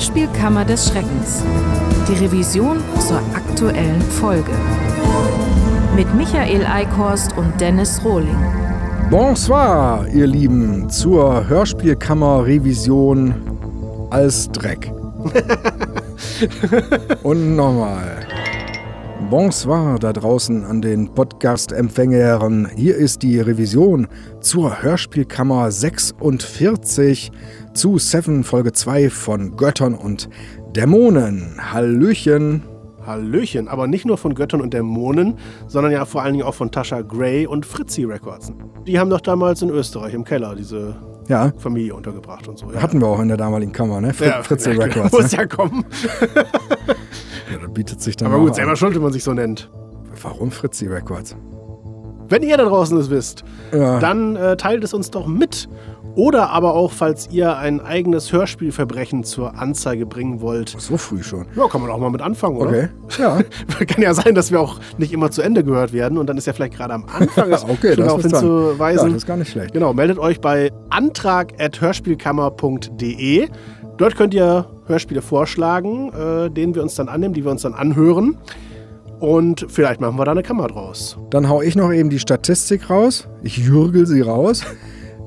Hörspielkammer des Schreckens. Die Revision zur aktuellen Folge. Mit Michael Eickhorst und Dennis Rohling. Bonsoir, ihr Lieben, zur Hörspielkammer-Revision als Dreck. und nochmal. Bonsoir da draußen an den Podcast-Empfängern. Hier ist die Revision zur Hörspielkammer 46 zu Seven Folge 2 von Göttern und Dämonen. Hallöchen. Hallöchen, aber nicht nur von Göttern und Dämonen, sondern ja vor allen Dingen auch von Tascha Gray und Fritzi Records. Die haben doch damals in Österreich im Keller diese ja. Familie untergebracht und so. Ja. Hatten wir auch in der damaligen Kammer, ne? Fr ja, Fritzi ja, Records. Muss ne? ja kommen. ja, da bietet sich dann Aber gut, selber schuld, wenn man sich so nennt. Warum Fritzi Records? Wenn ihr da draußen es wisst, ja. dann äh, teilt es uns doch mit. Oder aber auch, falls ihr ein eigenes Hörspielverbrechen zur Anzeige bringen wollt. So früh schon. Ja, kann man auch mal mit anfangen, oder? Okay. Ja. kann ja sein, dass wir auch nicht immer zu Ende gehört werden und dann ist ja vielleicht gerade am Anfang okay, schon darauf hinzuweisen. Ja, das ist gar nicht schlecht. Genau, meldet euch bei antrag.hörspielkammer.de. Dort könnt ihr Hörspiele vorschlagen, äh, denen wir uns dann annehmen, die wir uns dann anhören. Und vielleicht machen wir da eine Kammer draus. Dann hau ich noch eben die Statistik raus. Ich jürgel sie raus.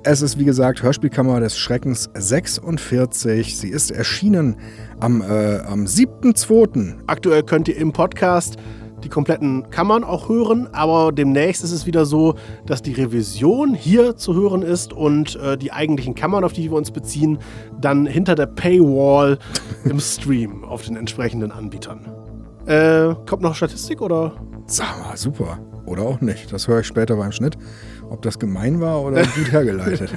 Es ist wie gesagt Hörspielkammer des Schreckens 46. Sie ist erschienen am, äh, am 7.2. Aktuell könnt ihr im Podcast die kompletten Kammern auch hören, aber demnächst ist es wieder so, dass die Revision hier zu hören ist und äh, die eigentlichen Kammern, auf die wir uns beziehen, dann hinter der Paywall im Stream auf den entsprechenden Anbietern. Äh, kommt noch Statistik oder? Sag mal, super. Oder auch nicht. Das höre ich später beim Schnitt ob das gemein war oder gut hergeleitet.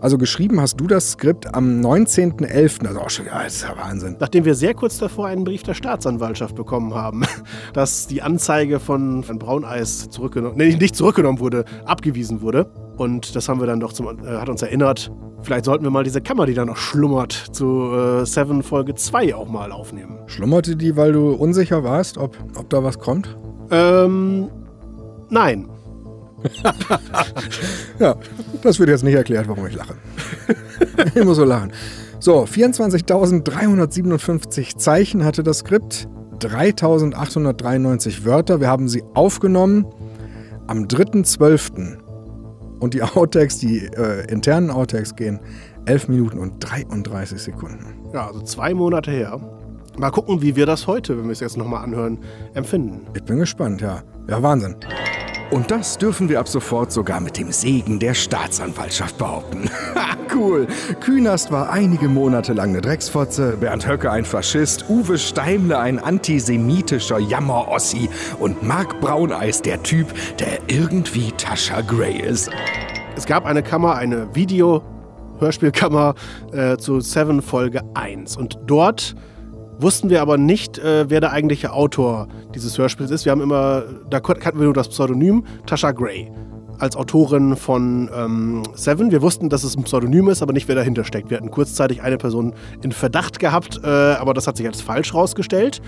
also geschrieben hast du das Skript am 19.11. Also auch schon, ja, das ist ja Wahnsinn. Nachdem wir sehr kurz davor einen Brief der Staatsanwaltschaft bekommen haben, dass die Anzeige von, von Brauneis zurückgenommen, nee, nicht zurückgenommen wurde, abgewiesen wurde. Und das haben wir dann doch zum, äh, hat uns erinnert, vielleicht sollten wir mal diese Kammer, die da noch schlummert, zu äh, Seven Folge 2 auch mal aufnehmen. Schlummerte die, weil du unsicher warst, ob, ob da was kommt? Ähm, nein. ja, das wird jetzt nicht erklärt, warum ich lache. ich muss so lachen. So, 24.357 Zeichen hatte das Skript, 3.893 Wörter. Wir haben sie aufgenommen am 3.12. Und die Outtakes, die äh, internen Outtakes gehen 11 Minuten und 33 Sekunden. Ja, also zwei Monate her. Mal gucken, wie wir das heute, wenn wir es jetzt nochmal anhören, empfinden. Ich bin gespannt, ja. Ja, Wahnsinn. Und das dürfen wir ab sofort sogar mit dem Segen der Staatsanwaltschaft behaupten. cool. Künast war einige Monate lang eine Drecksfotze, Bernd Höcke ein Faschist, Uwe Steimle ein antisemitischer Jammerossi und Marc Brauneis der Typ, der irgendwie Tascha Gray ist. Es gab eine Kammer, eine Video-Hörspielkammer äh, zu Seven Folge 1. Und dort wussten wir aber nicht, äh, wer der eigentliche Autor dieses Hörspiels ist. Wir haben immer, da kannten wir nur das Pseudonym Tasha Gray als Autorin von ähm, Seven. Wir wussten, dass es ein Pseudonym ist, aber nicht, wer dahinter steckt. Wir hatten kurzzeitig eine Person in Verdacht gehabt, äh, aber das hat sich als falsch rausgestellt.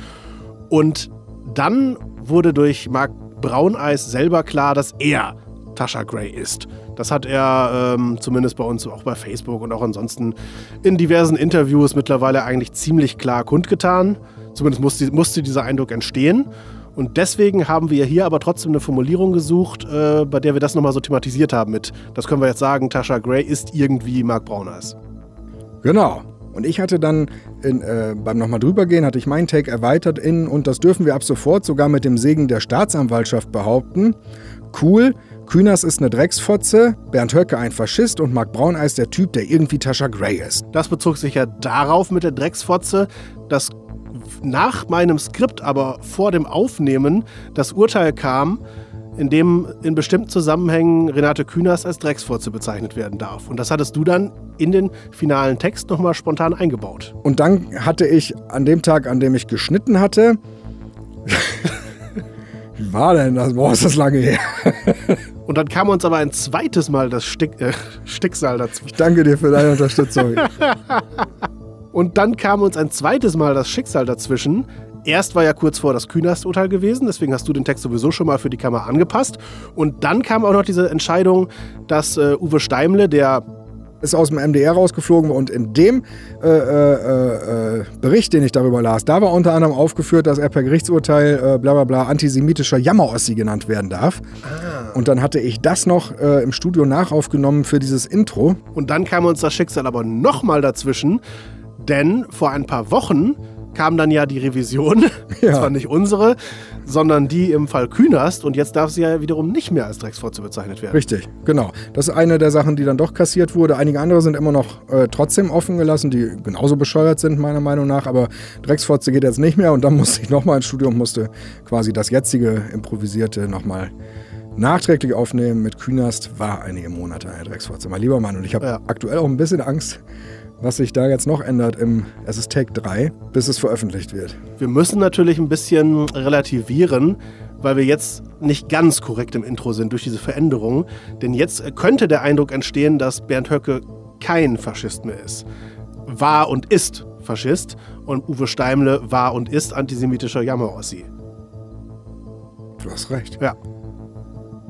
Und dann wurde durch Mark Brauneis selber klar, dass er Tasha Gray ist. Das hat er ähm, zumindest bei uns auch bei Facebook und auch ansonsten in diversen Interviews mittlerweile eigentlich ziemlich klar kundgetan. Zumindest musste, musste dieser Eindruck entstehen. Und deswegen haben wir hier aber trotzdem eine Formulierung gesucht, äh, bei der wir das nochmal so thematisiert haben mit, das können wir jetzt sagen, Tasha Gray ist irgendwie Mark Brauners. Genau. Und ich hatte dann in, äh, beim nochmal drübergehen, hatte ich meinen Take erweitert in, und das dürfen wir ab sofort sogar mit dem Segen der Staatsanwaltschaft behaupten. Cool, Kühners ist eine Drecksfotze, Bernd Höcke ein Faschist und Marc Brauneis der Typ, der irgendwie Tascha Gray ist. Das bezog sich ja darauf mit der Drecksfotze, dass nach meinem Skript, aber vor dem Aufnehmen, das Urteil kam, in dem in bestimmten Zusammenhängen Renate Künast als Drecksfotze bezeichnet werden darf. Und das hattest du dann in den finalen Text nochmal spontan eingebaut. Und dann hatte ich an dem Tag, an dem ich geschnitten hatte, wie war denn das? Boah, ist das lange her. Und dann kam uns aber ein zweites Mal das Stick, äh, Sticksal dazwischen. Ich danke dir für deine Unterstützung. Und dann kam uns ein zweites Mal das Schicksal dazwischen. Erst war ja kurz vor das Künast-Urteil gewesen, deswegen hast du den Text sowieso schon mal für die Kamera angepasst. Und dann kam auch noch diese Entscheidung, dass äh, Uwe Steimle, der ist aus dem MDR rausgeflogen und in dem äh, äh, äh, Bericht, den ich darüber las, da war unter anderem aufgeführt, dass er per Gerichtsurteil äh, bla bla bla antisemitischer Jammerossi genannt werden darf. Ah. Und dann hatte ich das noch äh, im Studio nachaufgenommen für dieses Intro. Und dann kam uns das Schicksal aber nochmal dazwischen, denn vor ein paar Wochen kam dann ja die Revision, ja. zwar nicht unsere, sondern die im Fall Künast und jetzt darf sie ja wiederum nicht mehr als Drecksfotze bezeichnet werden. Richtig, genau. Das ist eine der Sachen, die dann doch kassiert wurde. Einige andere sind immer noch äh, trotzdem offen gelassen, die genauso bescheuert sind, meiner Meinung nach, aber Drecksfotze geht jetzt nicht mehr und dann musste ich nochmal ins Studio und musste quasi das jetzige improvisierte nochmal nachträglich aufnehmen mit Künast war einige Monate eine Drecksfotze. Mein lieber Mann, und ich habe ja. aktuell auch ein bisschen Angst, was sich da jetzt noch ändert im Es ist Take 3, bis es veröffentlicht wird. Wir müssen natürlich ein bisschen relativieren, weil wir jetzt nicht ganz korrekt im Intro sind durch diese Veränderung. Denn jetzt könnte der Eindruck entstehen, dass Bernd Höcke kein Faschist mehr ist. War und ist Faschist und Uwe Steimle war und ist antisemitischer Jammerossi. Du hast recht. Ja.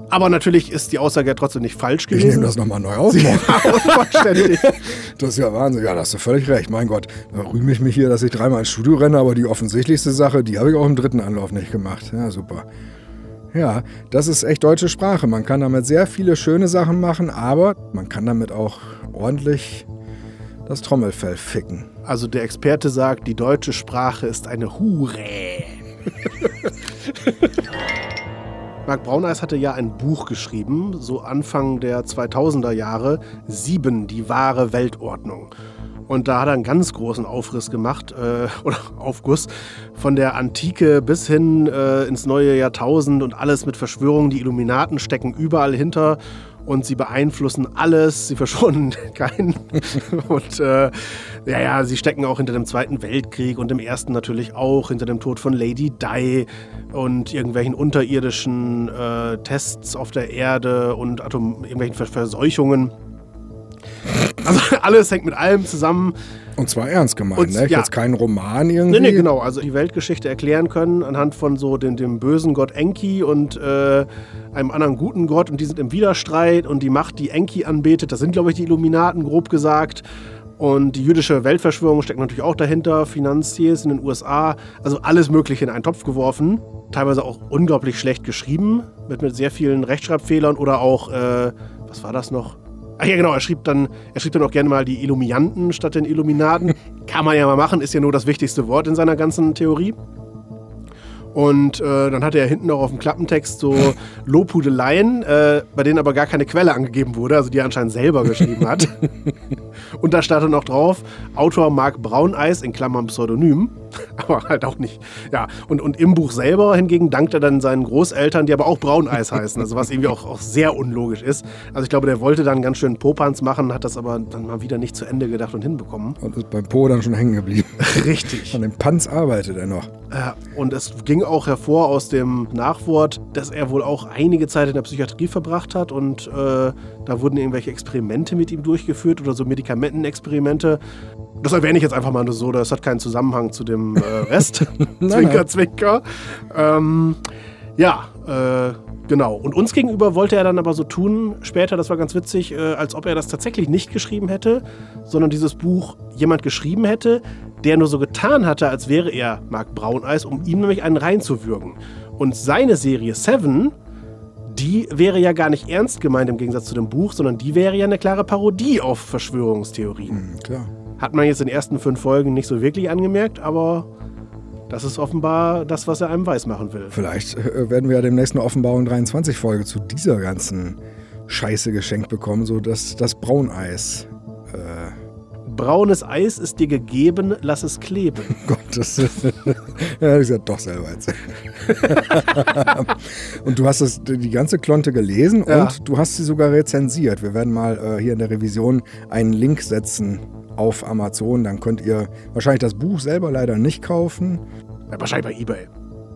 Aber natürlich ist die Aussage ja trotzdem nicht falsch gewesen. Ich nehme das nochmal neu auf. Ja, das ist ja Wahnsinn. Ja, da hast du völlig recht. Mein Gott, da rühme ich mich hier, dass ich dreimal ins Studio renne, aber die offensichtlichste Sache, die habe ich auch im dritten Anlauf nicht gemacht. Ja, super. Ja, das ist echt deutsche Sprache. Man kann damit sehr viele schöne Sachen machen, aber man kann damit auch ordentlich das Trommelfell ficken. Also der Experte sagt, die deutsche Sprache ist eine Hure. Marc Brauneis hatte ja ein Buch geschrieben, so Anfang der 2000er Jahre, Sieben, die wahre Weltordnung. Und da hat er einen ganz großen Aufriss gemacht, äh, oder Aufguss, von der Antike bis hin äh, ins neue Jahrtausend und alles mit Verschwörungen. Die Illuminaten stecken überall hinter und sie beeinflussen alles, sie verschonen keinen. und äh, ja, ja, sie stecken auch hinter dem Zweiten Weltkrieg und dem Ersten natürlich auch, hinter dem Tod von Lady Di und irgendwelchen unterirdischen äh, Tests auf der Erde und Atom irgendwelchen Verseuchungen. Also alles hängt mit allem zusammen. Und zwar ernst gemeint, und, ne? Ja. Jetzt kein Roman irgendwie. Nee, nee, genau. Also die Weltgeschichte erklären können anhand von so dem, dem bösen Gott Enki und äh, einem anderen guten Gott und die sind im Widerstreit und die Macht, die Enki anbetet, das sind, glaube ich, die Illuminaten, grob gesagt. Und die jüdische Weltverschwörung steckt natürlich auch dahinter, Finanziers in den USA, also alles Mögliche in einen Topf geworfen. Teilweise auch unglaublich schlecht geschrieben, mit, mit sehr vielen Rechtschreibfehlern oder auch, äh, was war das noch? Ach ja, genau, er schrieb dann, er schrieb dann auch gerne mal die Illumianten statt den Illuminaten. Kann man ja mal machen, ist ja nur das wichtigste Wort in seiner ganzen Theorie. Und äh, dann hatte er hinten auch auf dem Klappentext so Lobhudeleien, äh, bei denen aber gar keine Quelle angegeben wurde, also die er anscheinend selber geschrieben hat. Und da stand dann auch drauf, Autor Marc Brauneis in Klammern Pseudonym. aber halt auch nicht. Ja, und, und im Buch selber hingegen dankt er dann seinen Großeltern, die aber auch Brauneis heißen, also was irgendwie auch, auch sehr unlogisch ist. Also ich glaube, der wollte dann ganz schön Popanz machen, hat das aber dann mal wieder nicht zu Ende gedacht und hinbekommen. Und ist beim Po dann schon hängen geblieben. Richtig. An dem Panz arbeitet er noch. Ja, und es ging auch hervor aus dem Nachwort, dass er wohl auch einige Zeit in der Psychiatrie verbracht hat und äh, da wurden irgendwelche Experimente mit ihm durchgeführt oder so Medikamentenexperimente. Das erwähne ich jetzt einfach mal nur so, das hat keinen Zusammenhang zu dem äh, Rest. zwinker, zwinker. Ähm, ja, äh, genau. Und uns gegenüber wollte er dann aber so tun, später, das war ganz witzig, äh, als ob er das tatsächlich nicht geschrieben hätte, sondern dieses Buch jemand geschrieben hätte, der nur so getan hatte, als wäre er Marc Brauneis, um ihm nämlich einen reinzuwürgen. Und seine Serie Seven, die wäre ja gar nicht ernst gemeint im Gegensatz zu dem Buch, sondern die wäre ja eine klare Parodie auf Verschwörungstheorien. Mhm, klar. Hat man jetzt in den ersten fünf Folgen nicht so wirklich angemerkt, aber das ist offenbar das, was er einem weismachen will. Vielleicht äh, werden wir ja demnächst eine Offenbarung 23 Folge zu dieser ganzen Scheiße geschenkt bekommen, so dass das Brauneis. Äh Braunes Eis ist dir gegeben, lass es kleben. Gott, das, ist, ja, ich doch selber erzählt. und du hast das, die ganze Klonte gelesen ja. und du hast sie sogar rezensiert. Wir werden mal äh, hier in der Revision einen Link setzen auf Amazon. Dann könnt ihr wahrscheinlich das Buch selber leider nicht kaufen. Ja, wahrscheinlich bei eBay.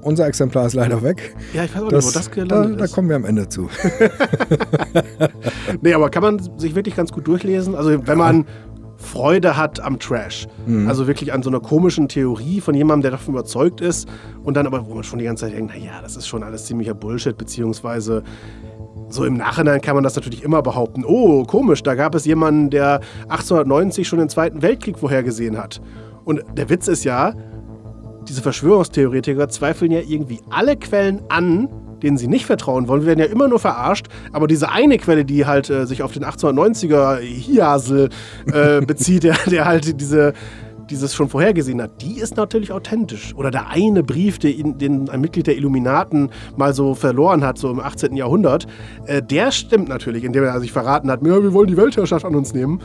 Unser Exemplar ist leider weg. Ja, ich weiß auch das, nicht, wo das gelandet da, ist. Da kommen wir am Ende zu. nee, aber kann man sich wirklich ganz gut durchlesen. Also wenn man Freude hat am Trash. Mhm. Also wirklich an so einer komischen Theorie von jemandem, der davon überzeugt ist und dann aber, wo man schon die ganze Zeit denkt, naja, das ist schon alles ziemlicher Bullshit, beziehungsweise So im Nachhinein kann man das natürlich immer behaupten. Oh, komisch, da gab es jemanden, der 1890 schon den Zweiten Weltkrieg vorhergesehen hat. Und der Witz ist ja, diese Verschwörungstheoretiker zweifeln ja irgendwie alle Quellen an, denen sie nicht vertrauen wollen. Wir werden ja immer nur verarscht. Aber diese eine Quelle, die halt äh, sich auf den 1890er Hiasel äh, bezieht, der, der halt diese dieses schon vorhergesehen hat, die ist natürlich authentisch. Oder der eine Brief, den, den ein Mitglied der Illuminaten mal so verloren hat, so im 18. Jahrhundert, äh, der stimmt natürlich, indem er sich verraten hat, wir wollen die Weltherrschaft an uns nehmen.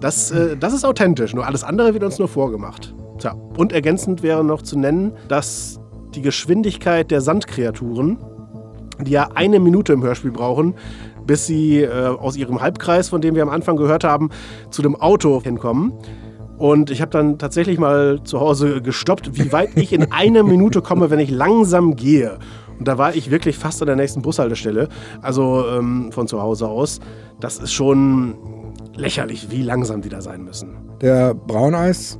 Das, äh, das ist authentisch, nur alles andere wird uns nur vorgemacht. Tja, und ergänzend wäre noch zu nennen, dass die Geschwindigkeit der Sandkreaturen die ja eine Minute im Hörspiel brauchen, bis sie äh, aus ihrem Halbkreis, von dem wir am Anfang gehört haben, zu dem Auto hinkommen. Und ich habe dann tatsächlich mal zu Hause gestoppt, wie weit ich in einer Minute komme, wenn ich langsam gehe. Und da war ich wirklich fast an der nächsten Bushaltestelle, also ähm, von zu Hause aus. Das ist schon lächerlich, wie langsam die da sein müssen. Der Brauneis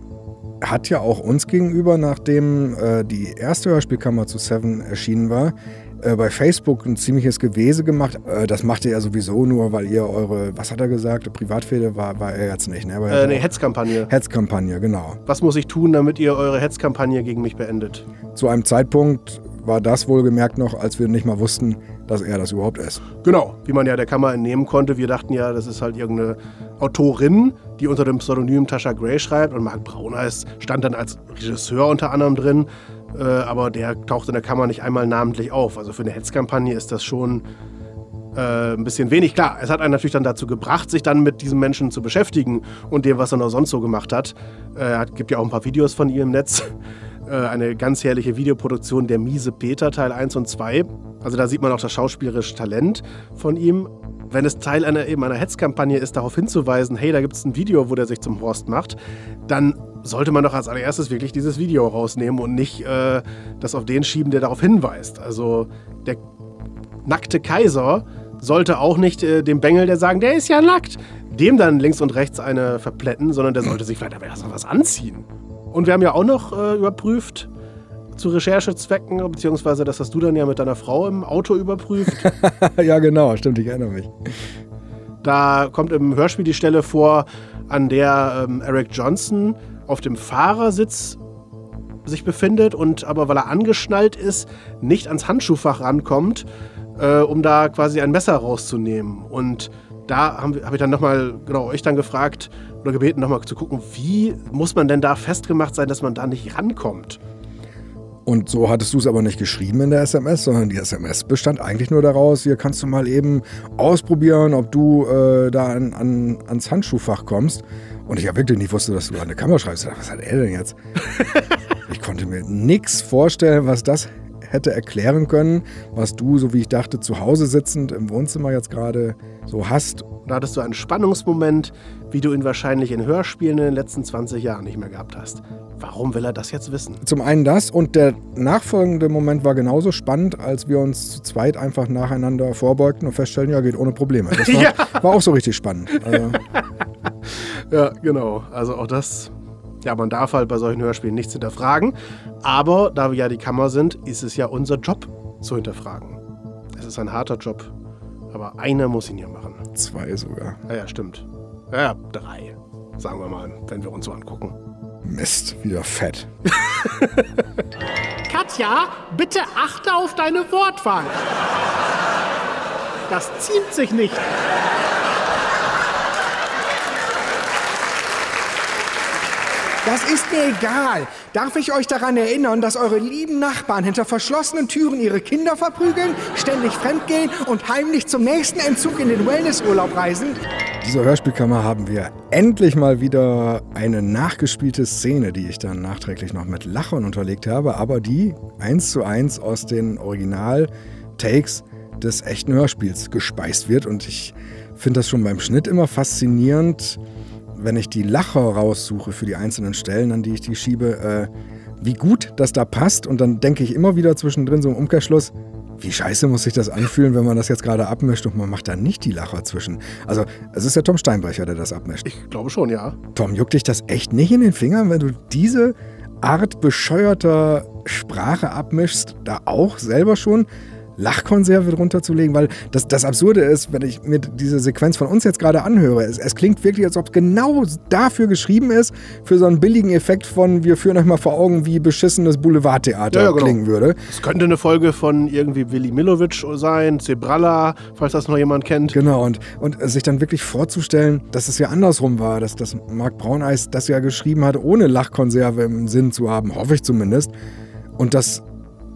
hat ja auch uns gegenüber, nachdem äh, die erste Hörspielkammer zu Seven erschienen war, äh, bei Facebook ein ziemliches Gewese gemacht. Äh, das macht ihr ja sowieso nur, weil ihr eure, was hat er gesagt, Privatfehde war, war er jetzt nicht, ne? Äh, nee, Hetzkampagne. Hetzkampagne, genau. Was muss ich tun, damit ihr eure Hetzkampagne gegen mich beendet? Zu einem Zeitpunkt war das wohlgemerkt noch, als wir nicht mal wussten, dass er das überhaupt ist. Genau, wie man ja der Kammer entnehmen konnte. Wir dachten ja, das ist halt irgendeine Autorin, die unter dem Pseudonym Tasha Gray schreibt. Und Mark Brauner stand dann als Regisseur unter anderem drin äh, aber der taucht in der Kammer nicht einmal namentlich auf. Also für eine Hetzkampagne ist das schon äh, ein bisschen wenig. Klar, es hat einen natürlich dann dazu gebracht, sich dann mit diesem Menschen zu beschäftigen und dem, was er noch sonst so gemacht hat. Es äh, gibt ja auch ein paar Videos von ihm im Netz. Äh, eine ganz herrliche Videoproduktion der Miese Peter Teil 1 und 2. Also da sieht man auch das schauspielerische Talent von ihm. Wenn es Teil einer, eben einer Hetzkampagne ist, darauf hinzuweisen, hey, da gibt es ein Video, wo der sich zum Horst macht, dann sollte man doch als allererstes wirklich dieses Video rausnehmen und nicht äh, das auf den schieben, der darauf hinweist. Also der nackte Kaiser sollte auch nicht äh, dem Bengel, der sagen, der ist ja nackt, dem dann links und rechts eine verplätten, sondern der sollte sich vielleicht aber erst mal was anziehen. Und wir haben ja auch noch äh, überprüft, zu Recherchezwecken, beziehungsweise das hast du dann ja mit deiner Frau im Auto überprüft. ja, genau, stimmt, ich erinnere mich. Da kommt im Hörspiel die Stelle vor, an der ähm, Eric Johnson auf dem Fahrersitz sich befindet und aber weil er angeschnallt ist, nicht ans Handschuhfach rankommt, äh, um da quasi ein Messer rauszunehmen. Und da habe hab ich dann nochmal, genau, euch dann gefragt oder gebeten, nochmal zu gucken, wie muss man denn da festgemacht sein, dass man da nicht rankommt? Und so hattest du es aber nicht geschrieben in der SMS, sondern die SMS bestand eigentlich nur daraus, hier kannst du mal eben ausprobieren, ob du äh, da an, an, ans Handschuhfach kommst. Und ich ja wirklich nicht wusste, dass du an eine Kamera schreibst. Was hat er denn jetzt? ich konnte mir nichts vorstellen, was das hätte erklären können, was du, so wie ich dachte, zu Hause sitzend im Wohnzimmer jetzt gerade so hast. Da hattest du einen Spannungsmoment, wie du ihn wahrscheinlich in Hörspielen in den letzten 20 Jahren nicht mehr gehabt hast. Warum will er das jetzt wissen? Zum einen das und der nachfolgende Moment war genauso spannend, als wir uns zu zweit einfach nacheinander vorbeugten und feststellen, ja, geht ohne Probleme. Das war, ja. war auch so richtig spannend. Also. ja, genau. Also auch das ja, man darf halt bei solchen Hörspielen nichts hinterfragen. Aber da wir ja die Kammer sind, ist es ja unser Job zu hinterfragen. Es ist ein harter Job. Aber einer muss ihn ja machen. Zwei sogar. Ja, ja, stimmt. Ja, drei. Sagen wir mal, wenn wir uns so angucken. Mist, wieder fett. Katja, bitte achte auf deine Wortwahl. Das ziemt sich nicht. Das ist mir egal. Darf ich euch daran erinnern, dass eure lieben Nachbarn hinter verschlossenen Türen ihre Kinder verprügeln, ständig fremdgehen und heimlich zum nächsten Entzug in den Wellnessurlaub reisen? Dieser Hörspielkammer haben wir endlich mal wieder eine nachgespielte Szene, die ich dann nachträglich noch mit Lachern unterlegt habe, aber die eins zu eins aus den Original-Takes des echten Hörspiels gespeist wird. Und ich finde das schon beim Schnitt immer faszinierend, wenn ich die Lacher raussuche für die einzelnen Stellen, an die ich die schiebe, äh, wie gut das da passt. Und dann denke ich immer wieder zwischendrin so im Umkehrschluss, wie scheiße muss sich das anfühlen, wenn man das jetzt gerade abmischt und man macht da nicht die Lacher zwischen. Also, es ist ja Tom Steinbrecher, der das abmischt. Ich glaube schon, ja. Tom, juckt dich das echt nicht in den Fingern, wenn du diese Art bescheuerter Sprache abmischst, da auch selber schon Lachkonserve drunter zu legen, weil das, das Absurde ist, wenn ich mir diese Sequenz von uns jetzt gerade anhöre, es, es klingt wirklich, als ob es genau dafür geschrieben ist, für so einen billigen Effekt von, wir führen euch mal vor Augen, wie beschissenes Boulevardtheater Ja, ja, genau. klingen würde. Es könnte eine Folge von irgendwie Willy Milovic sein, Zebralla, falls das noch jemand kennt. Genau, und, und sich dann wirklich vorzustellen, dass es ja andersrum war, dass, dass Marc Brauneis das ja geschrieben hat, ohne Lachkonserve im Sinn zu haben, hoffe ich zumindest. Und das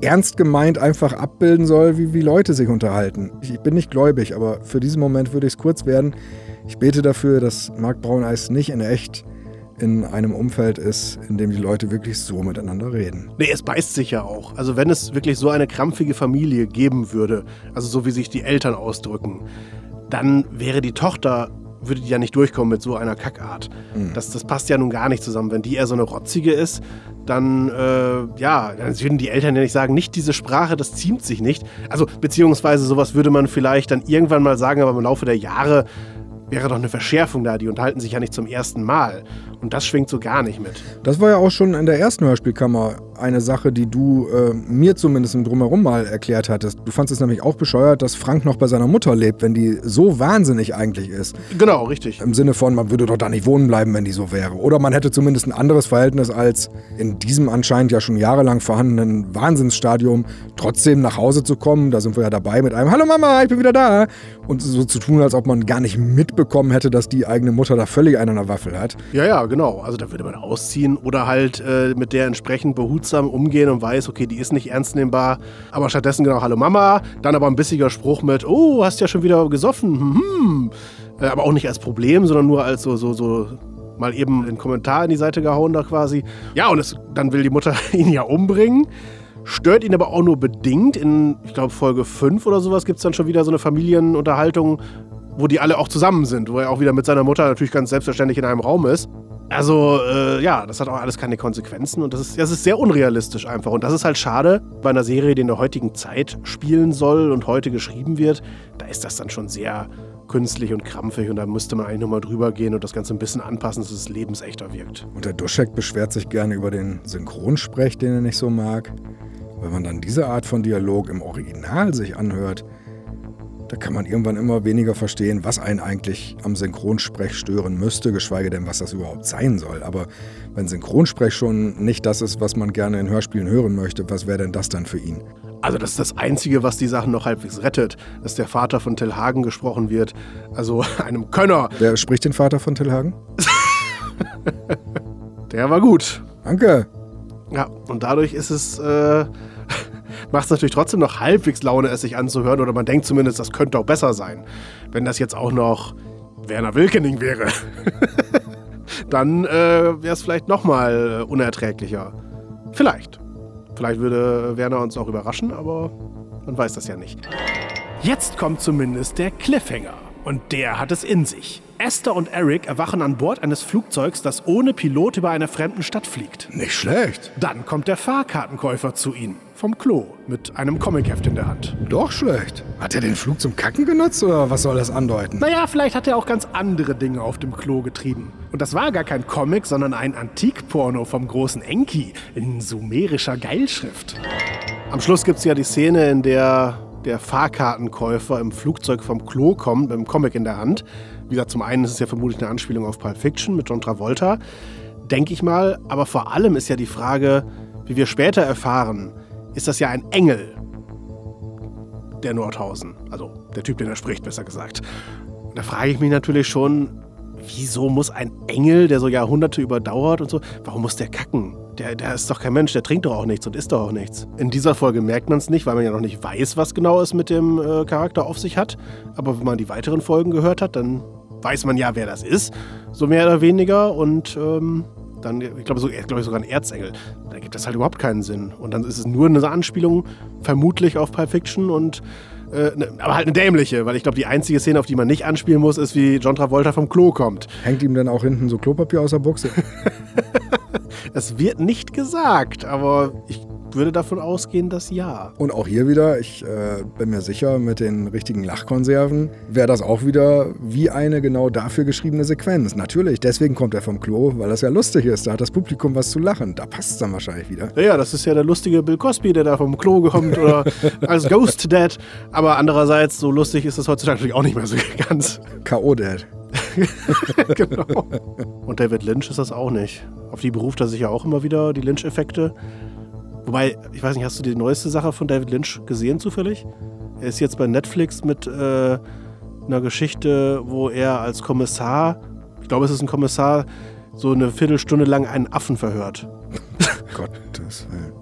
ernst gemeint einfach abbilden soll, wie, wie Leute sich unterhalten. Ich, ich bin nicht gläubig, aber für diesen Moment würde ich es kurz werden. Ich bete dafür, dass Marc Brauneis nicht in echt in einem Umfeld ist, in dem die Leute wirklich so miteinander reden. Nee, es beißt sich ja auch. Also wenn es wirklich so eine krampfige Familie geben würde, also so wie sich die Eltern ausdrücken, dann wäre die Tochter, würde die ja nicht durchkommen mit so einer Kackart. Das, das passt ja nun gar nicht zusammen. Wenn die eher so eine rotzige ist, dann, äh, ja, dann würden die Eltern ja nicht sagen, nicht diese Sprache, das ziemt sich nicht. Also, beziehungsweise sowas würde man vielleicht dann irgendwann mal sagen, aber im Laufe der Jahre wäre doch eine Verschärfung da. Die unterhalten sich ja nicht zum ersten Mal. Und das schwingt so gar nicht mit. Das war ja auch schon in der ersten Hörspielkammer eine Sache, die du äh, mir zumindest im Drumherum mal erklärt hattest. Du fandest es nämlich auch bescheuert, dass Frank noch bei seiner Mutter lebt, wenn die so wahnsinnig eigentlich ist. Genau, richtig. Im Sinne von, man würde doch da nicht wohnen bleiben, wenn die so wäre. Oder man hätte zumindest ein anderes Verhältnis als in diesem anscheinend ja schon jahrelang vorhandenen Wahnsinnsstadium trotzdem nach Hause zu kommen. Da sind wir ja dabei mit einem Hallo Mama, ich bin wieder da. Und so zu tun, als ob man gar nicht mitbekommen hätte, dass die eigene Mutter da völlig einen an der Waffel hat. Ja, ja, genau. Also da würde man ausziehen oder halt äh, mit der entsprechend behutsam umgehen und weiß, okay, die ist nicht ernst nehmbar. Aber stattdessen genau, hallo Mama. Dann aber ein bissiger Spruch mit, oh, hast ja schon wieder gesoffen. Hm. Äh, aber auch nicht als Problem, sondern nur als so, so, so mal eben den Kommentar in die Seite gehauen da quasi. Ja, und es, dann will die Mutter ihn ja umbringen. Stört ihn aber auch nur bedingt. In, ich glaube, Folge 5 oder sowas gibt es dann schon wieder so eine Familienunterhaltung, wo die alle auch zusammen sind, wo er auch wieder mit seiner Mutter natürlich ganz selbstverständlich in einem Raum ist. Also, äh, ja, das hat auch alles keine Konsequenzen und das ist, das ist sehr unrealistisch einfach. Und das ist halt schade bei einer Serie, die in der heutigen Zeit spielen soll und heute geschrieben wird. Da ist das dann schon sehr künstlich und krampfig und da müsste man eigentlich nochmal drüber gehen und das Ganze ein bisschen anpassen, dass es lebensechter wirkt. Und der Duschek beschwert sich gerne über den Synchronsprech, den er nicht so mag. Wenn man dann diese Art von Dialog im Original sich anhört, da kann man irgendwann immer weniger verstehen, was einen eigentlich am Synchronsprech stören müsste, geschweige denn, was das überhaupt sein soll. Aber wenn Synchronsprech schon nicht das ist, was man gerne in Hörspielen hören möchte, was wäre denn das dann für ihn? Also das ist das Einzige, was die Sachen noch halbwegs rettet, dass der Vater von Till Hagen gesprochen wird. Also einem Könner. Wer spricht den Vater von Till Hagen? Der war gut. Danke. Ja, und dadurch ist es, äh, macht es natürlich trotzdem noch halbwegs Laune, es sich anzuhören. Oder man denkt zumindest, das könnte auch besser sein. Wenn das jetzt auch noch Werner Wilkening wäre, dann äh, wäre es vielleicht nochmal unerträglicher. Vielleicht. Vielleicht würde Werner uns auch überraschen, aber man weiß das ja nicht. Jetzt kommt zumindest der Cliffhanger. Und der hat es in sich. Esther und Eric erwachen an Bord eines Flugzeugs, das ohne Pilot über einer fremden Stadt fliegt. Nicht schlecht. Dann kommt der Fahrkartenkäufer zu ihnen. Vom Klo. Mit einem Comicheft in der Hand. Doch schlecht. Hat er den Flug zum Kacken genutzt oder was soll das andeuten? Naja, vielleicht hat er auch ganz andere Dinge auf dem Klo getrieben. Und das war gar kein Comic, sondern ein Antikporno vom großen Enki in sumerischer Geilschrift. Am Schluss gibt es ja die Szene, in der der Fahrkartenkäufer im Flugzeug vom Klo kommt, mit einem Comic in der Hand. Wie gesagt, zum einen ist es ja vermutlich eine Anspielung auf Pulp Fiction mit John Travolta, denke ich mal. Aber vor allem ist ja die Frage, wie wir später erfahren, ist das ja ein Engel, der Nordhausen. Also der Typ, den er spricht, besser gesagt. Und da frage ich mich natürlich schon, wieso muss ein Engel, der so Jahrhunderte überdauert und so, warum muss der kacken? Der, der ist doch kein Mensch, der trinkt doch auch nichts und isst doch auch nichts. In dieser Folge merkt man es nicht, weil man ja noch nicht weiß, was genau es mit dem äh, Charakter auf sich hat. Aber wenn man die weiteren Folgen gehört hat, dann weiß man ja, wer das ist. So mehr oder weniger. Und ähm, dann, ich glaube, so, ich glaube sogar ein Erzengel. Da gibt das halt überhaupt keinen Sinn. Und dann ist es nur eine Anspielung, vermutlich auf Pulp Fiction und äh, ne, aber halt eine dämliche, weil ich glaube, die einzige Szene, auf die man nicht anspielen muss, ist, wie John Travolta vom Klo kommt. Hängt ihm dann auch hinten so Klopapier aus der Buchse? Es wird nicht gesagt, aber ich würde davon ausgehen, dass ja. Und auch hier wieder, ich äh, bin mir sicher, mit den richtigen Lachkonserven wäre das auch wieder wie eine genau dafür geschriebene Sequenz. Natürlich, deswegen kommt er vom Klo, weil das ja lustig ist. Da hat das Publikum was zu lachen. Da passt es dann wahrscheinlich wieder. Ja, ja, das ist ja der lustige Bill Cosby, der da vom Klo kommt oder als Ghost Dad. Aber andererseits, so lustig ist das heutzutage natürlich auch nicht mehr so ganz. K.O. Dad. genau. Und David Lynch ist das auch nicht. Auf die beruft er sich ja auch immer wieder, die Lynch-Effekte. Wobei, ich weiß nicht, hast du die neueste Sache von David Lynch gesehen zufällig? Er ist jetzt bei Netflix mit äh, einer Geschichte, wo er als Kommissar, ich glaube, es ist ein Kommissar, so eine Viertelstunde lang einen Affen verhört. Gottes Willen.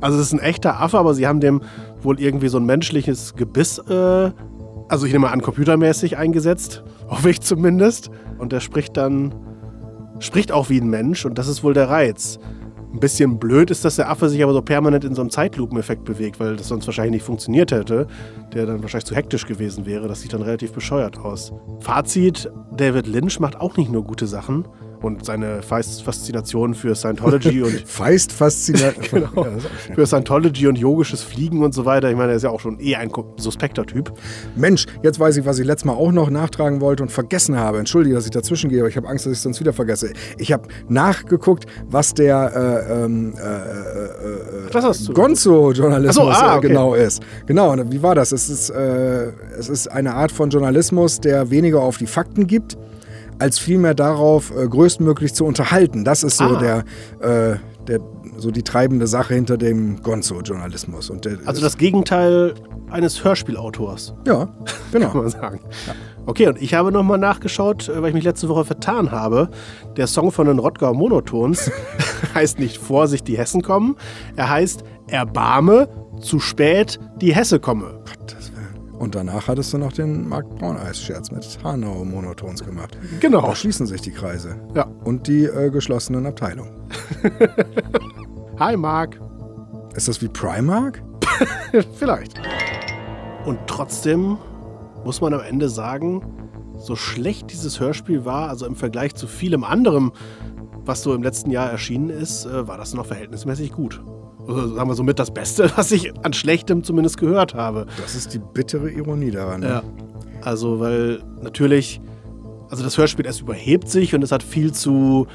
Also es ist ein echter Affe, aber sie haben dem wohl irgendwie so ein menschliches Gebiss, äh, also ich nehme mal an, computermäßig eingesetzt, hoffe ich zumindest. Und der spricht dann, spricht auch wie ein Mensch und das ist wohl der Reiz. Ein bisschen blöd ist, dass der Affe sich aber so permanent in so einem Zeitlupeneffekt bewegt, weil das sonst wahrscheinlich nicht funktioniert hätte, der dann wahrscheinlich zu hektisch gewesen wäre. Das sieht dann relativ bescheuert aus. Fazit, David Lynch macht auch nicht nur gute Sachen, und seine Feist-Faszination für Scientology und Feist-Faszination genau, für Scientology und yogisches Fliegen und so weiter. Ich meine, er ist ja auch schon eh ein suspekter Typ. Mensch, jetzt weiß ich, was ich letztes Mal auch noch nachtragen wollte und vergessen habe. Entschuldige, dass ich dazwischen gehe, aber ich habe Angst, dass ich es sonst wieder vergesse. Ich habe nachgeguckt, was der äh, ähm, äh, äh, du? Gonzo-Journalismus so, ah, okay. genau ist. Genau, wie war das? Es ist, äh, es ist eine Art von Journalismus, der weniger auf die Fakten gibt als vielmehr darauf, äh, größtmöglich zu unterhalten. Das ist so Ah. der, äh, der, so die treibende Sache hinter dem Gonzo-Journalismus. Also das Gegenteil eines Hörspielautors, ja, genau. kann man sagen. Okay, und ich habe nochmal nachgeschaut, äh, weil ich mich letzte Woche vertan habe. Der Song von den Rottgau Monotons heißt nicht Vorsicht, die Hessen kommen. Er heißt Erbarme, zu spät, die Hesse komme. Willen. Und danach hattest du noch den Mark Braun-Eis-Scherz mit Hanau Monotons gemacht. Genau. Da schließen sich die Kreise. Ja. Und die äh, geschlossenen Abteilungen. Hi, Marc. Ist das wie Primark? Vielleicht. Und trotzdem muss man am Ende sagen, so schlecht dieses Hörspiel war, also im Vergleich zu vielem anderem, was so im letzten Jahr erschienen ist, äh, war das noch verhältnismäßig gut. Sagen wir somit das Beste, was ich an Schlechtem zumindest gehört habe. Das ist die bittere Ironie daran. ne? Ja. Also, weil natürlich, also das Hörspiel, es überhebt sich und es hat viel zu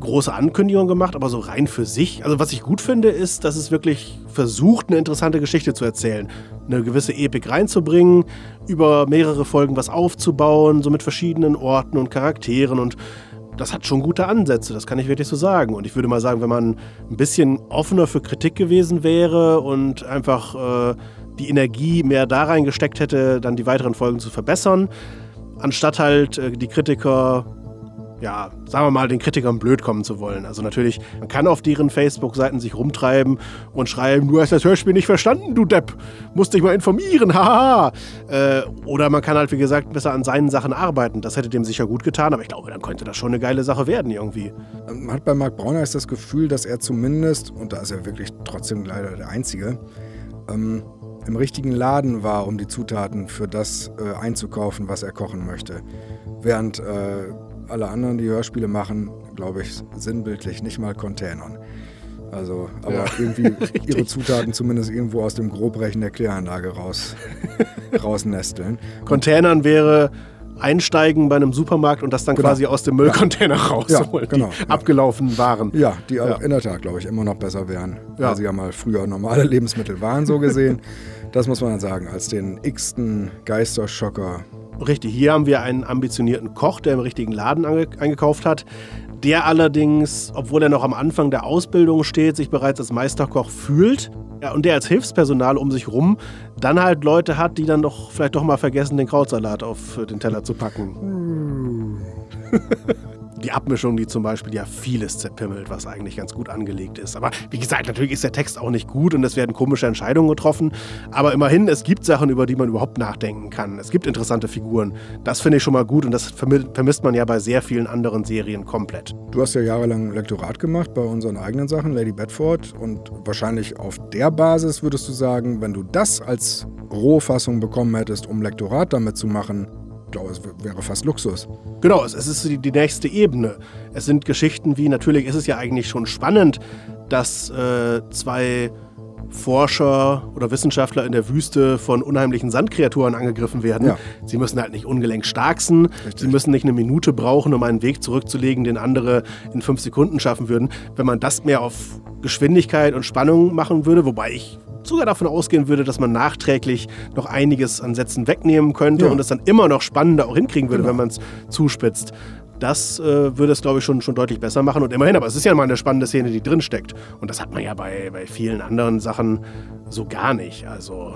große Ankündigungen gemacht, aber so rein für sich. Also, was ich gut finde, ist, dass es wirklich versucht, eine interessante Geschichte zu erzählen. Eine gewisse Epik reinzubringen, über mehrere Folgen was aufzubauen, so mit verschiedenen Orten und Charakteren und das hat schon gute Ansätze, das kann ich wirklich so sagen. Und ich würde mal sagen, wenn man ein bisschen offener für Kritik gewesen wäre und einfach äh, die Energie mehr da reingesteckt hätte, dann die weiteren Folgen zu verbessern, anstatt halt äh, die Kritiker, ja, sagen wir mal, den Kritikern blöd kommen zu wollen. Also natürlich, man kann auf deren Facebook-Seiten sich rumtreiben und schreiben, du hast das Hörspiel nicht verstanden, du Depp, musst dich mal informieren, haha. Äh, oder man kann halt, wie gesagt, besser an seinen Sachen arbeiten. Das hätte dem sicher gut getan, aber ich glaube, dann könnte das schon eine geile Sache werden irgendwie. Man hat bei Mark Brauneis das Gefühl, dass er zumindest, und da ist er wirklich trotzdem leider der Einzige, ähm, im richtigen Laden war, um die Zutaten für das äh, einzukaufen, was er kochen möchte. Während äh, alle anderen, die Hörspiele machen, glaube ich, sinnbildlich nicht mal Containern. Also, aber Ja, irgendwie ihre Zutaten zumindest irgendwo aus dem Grobrechen der Kläranlage raus, rausnesteln. Containern wäre einsteigen bei einem Supermarkt und das dann Genau. quasi aus dem Müllcontainer rausholen, genau, die ja. abgelaufen waren. Ja, die Ja. in der Tat, glaube ich, immer noch besser wären, Ja. weil sie ja mal früher normale Lebensmittel waren, so gesehen. das muss man dann sagen, als den x-ten Geisterschocker. Richtig, hier haben wir einen ambitionierten Koch, der im richtigen Laden ange eingekauft hat. Der allerdings, obwohl er noch am Anfang der Ausbildung steht, sich bereits als Meisterkoch fühlt. Ja, und der als Hilfspersonal um sich rum dann halt Leute hat, die dann doch vielleicht doch mal vergessen, den Krautsalat auf den Teller zu packen. Die Abmischung, die zum Beispiel ja vieles zerpimmelt, was eigentlich ganz gut angelegt ist. Aber wie gesagt, natürlich ist der Text auch nicht gut und es werden komische Entscheidungen getroffen. Aber immerhin, es gibt Sachen, über die man überhaupt nachdenken kann. Es gibt interessante Figuren. Das finde ich schon mal gut und das vermi- vermisst man ja bei sehr vielen anderen Serien komplett. Du hast ja jahrelang Lektorat gemacht bei unseren eigenen Sachen, Lady Bedford. Und wahrscheinlich auf der Basis würdest du sagen, wenn du das als Rohfassung bekommen hättest, um Lektorat damit zu machen, ich glaube, es wäre fast Luxus. Genau, es, es ist die, die nächste Ebene. Es sind Geschichten wie, natürlich ist es ja eigentlich schon spannend, dass äh, zwei Forscher oder Wissenschaftler in der Wüste von unheimlichen Sandkreaturen angegriffen werden. Ja. Sie müssen halt nicht ungelenk stark sein. Sie müssen nicht eine Minute brauchen, um einen Weg zurückzulegen, den andere in fünf Sekunden schaffen würden. Wenn man das mehr auf Geschwindigkeit und Spannung machen würde, wobei ich sogar davon ausgehen würde, dass man nachträglich noch einiges an Sätzen wegnehmen könnte ja. und es dann immer noch spannender auch hinkriegen würde, genau. wenn man es zuspitzt. Das äh, würde es, glaube ich, schon, schon deutlich besser machen. Und immerhin, aber es ist ja mal eine spannende Szene, die drin steckt. Und das hat man ja bei, bei vielen anderen Sachen so gar nicht. Also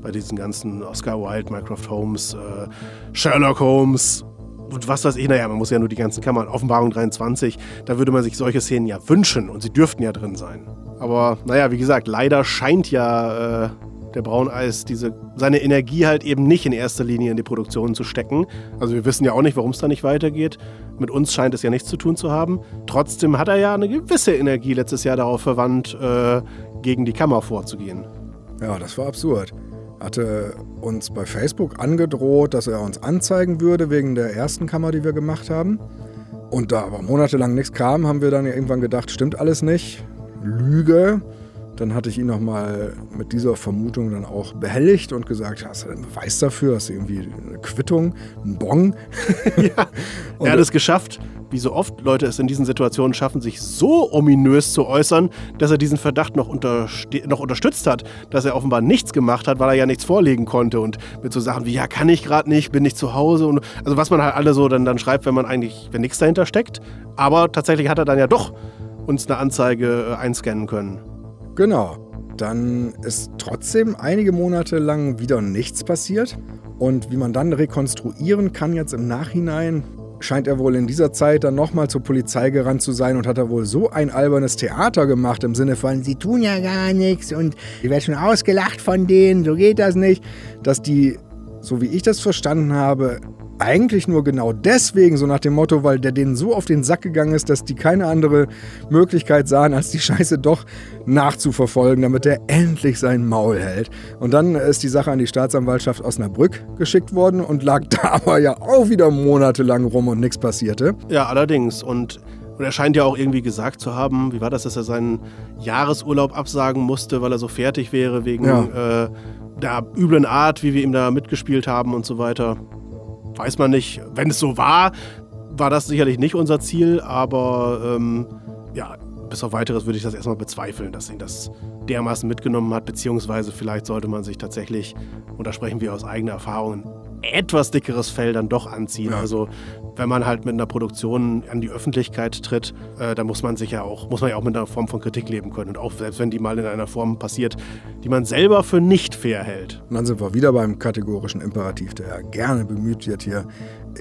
bei diesen ganzen Oscar Wilde, Mycroft Holmes, äh, Sherlock Holmes und was weiß ich, naja, man muss ja nur die ganzen Kammern, Offenbarung 23, da würde man sich solche Szenen ja wünschen und sie dürften ja drin sein. Aber naja, wie gesagt, leider scheint ja äh, der Brauneis diese, seine Energie halt eben nicht in erster Linie in die Produktion zu stecken. Also wir wissen ja auch nicht, warum es da nicht weitergeht. Mit uns scheint es ja nichts zu tun zu haben. Trotzdem hat er ja eine gewisse Energie letztes Jahr darauf verwandt, äh, gegen die Kammer vorzugehen. Ja, das war absurd. Hatte uns bei Facebook angedroht, dass er uns anzeigen würde wegen der ersten Kammer, die wir gemacht haben. Und da aber monatelang nichts kam, haben wir dann irgendwann gedacht, stimmt alles nicht. Lüge. Dann hatte ich ihn nochmal mit dieser Vermutung dann auch behelligt und gesagt, hast du einen Beweis dafür? Hast du irgendwie eine Quittung, einen Bon? ja, er hat es geschafft, wie so oft Leute es in diesen Situationen schaffen, sich so ominös zu äußern, dass er diesen Verdacht noch, noch unterstützt hat, dass er offenbar nichts gemacht hat, weil er ja nichts vorlegen konnte und mit so Sachen wie, ja, kann ich gerade nicht, bin nicht zu Hause und also was man halt alle so dann, dann schreibt, wenn man eigentlich, wenn nichts dahinter steckt. Aber tatsächlich hat er dann ja doch uns eine Anzeige äh, einscannen können. Genau. Dann ist trotzdem einige Monate lang wieder nichts passiert. Und wie man dann rekonstruieren kann jetzt im Nachhinein, scheint er wohl in dieser Zeit dann nochmal zur Polizei gerannt zu sein und hat er wohl so ein albernes Theater gemacht im Sinne von, sie tun ja gar nichts und ich werde schon ausgelacht von denen, so geht das nicht, dass die, so wie ich das verstanden habe, eigentlich nur genau deswegen, so nach dem Motto, weil der denen so auf den Sack gegangen ist, dass die keine andere Möglichkeit sahen, als die Scheiße doch nachzuverfolgen, damit er endlich sein Maul hält. Und dann ist die Sache an die Staatsanwaltschaft Osnabrück geschickt worden und lag da aber ja auch wieder monatelang rum und nichts passierte. Ja, allerdings. Und und er scheint ja auch irgendwie gesagt zu haben, wie war das, dass er seinen Jahresurlaub absagen musste, weil er so fertig wäre wegen ja. äh, der üblen Art, wie wir ihm da mitgespielt haben und so weiter weiß man nicht. Wenn es so war, war das sicherlich nicht unser Ziel, aber ähm, ja, bis auf weiteres würde ich das erstmal bezweifeln, dass ihn das dermaßen mitgenommen hat, beziehungsweise vielleicht sollte man sich tatsächlich, und da sprechen wir aus eigener Erfahrung, etwas dickeres Fell dann doch anziehen. Ja. Also wenn man halt mit einer Produktion an die Öffentlichkeit tritt, äh, dann muss man sich ja auch, muss man ja auch mit einer Form von Kritik leben können. Und auch selbst wenn die mal in einer Form passiert, die man selber für nicht fair hält. Und dann sind wir wieder beim kategorischen Imperativ, der gerne bemüht wird hier.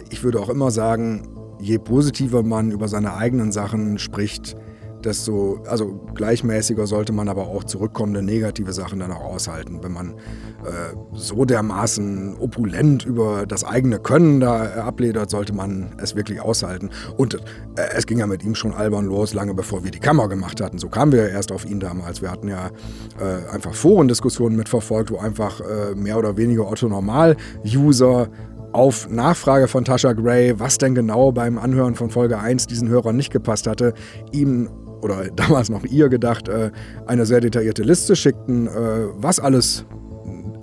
Ich würde auch immer sagen, je positiver man über seine eigenen Sachen spricht, desto, also gleichmäßiger sollte man aber auch zurückkommende negative Sachen dann auch aushalten. Wenn man äh, so dermaßen opulent über das eigene Können da äh, abledert, sollte man es wirklich aushalten. Und äh, es ging ja mit ihm schon albern los, lange bevor wir die Kammer gemacht hatten. So kamen wir ja erst auf ihn damals. Wir hatten ja äh, einfach Forendiskussionen mitverfolgt, wo einfach äh, mehr oder weniger Otto-Normal-User auf Nachfrage von Tasha Gray, was denn genau beim Anhören von Folge 1 diesen Hörern nicht gepasst hatte, ihm oder damals noch ihr gedacht, äh, eine sehr detaillierte Liste schickten, äh, was alles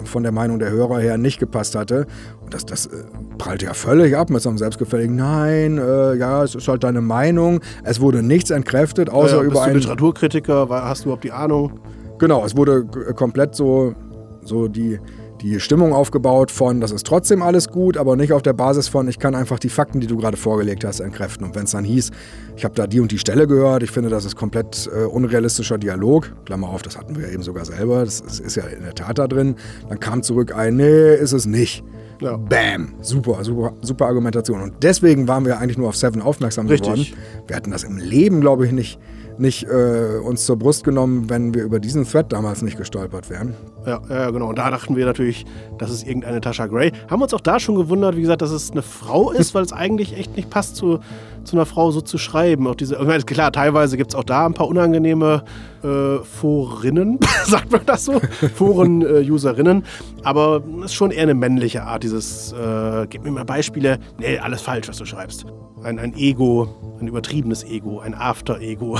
von der Meinung der Hörer her nicht gepasst hatte. Und das, das äh, prallte ja völlig ab mit so einem selbstgefälligen Nein, äh, ja, es ist halt deine Meinung. Es wurde nichts entkräftet, außer ja, ja, über einen. Literaturkritiker, hast du überhaupt die Ahnung? Genau, es wurde komplett so, so die die Stimmung aufgebaut von, das ist trotzdem alles gut, aber nicht auf der Basis von, ich kann einfach die Fakten, die du gerade vorgelegt hast, entkräften. Und wenn es dann hieß, ich habe da die und die Stelle gehört, ich finde, das ist komplett äh, unrealistischer Dialog, Klammer auf, das hatten wir ja eben sogar selber, das ist, ist ja in der Tat da drin, dann kam zurück ein, nee, ist es nicht. Ja. Bam, super, super, super Argumentation. Und deswegen waren wir eigentlich nur auf Seven aufmerksam Richtig. geworden. Wir hatten das im Leben, glaube ich, nicht nicht äh, uns zur Brust genommen, wenn wir über diesen Thread damals nicht gestolpert wären. Ja, ja, genau. Und da dachten wir natürlich, das ist irgendeine Tascha Gray. Haben uns auch da schon gewundert, wie gesagt, dass es eine Frau ist, weil es eigentlich echt nicht passt zu, zu einer Frau so zu schreiben. Auch diese, klar, teilweise gibt es auch da ein paar unangenehme äh, Forinnen, sagt man das so? Foren-Userinnen. Äh, aber es ist schon eher eine männliche Art, dieses, äh, gib mir mal Beispiele. Nee, alles falsch, was du schreibst. Ein, ein Ego, ein übertriebenes Ego, ein After-Ego.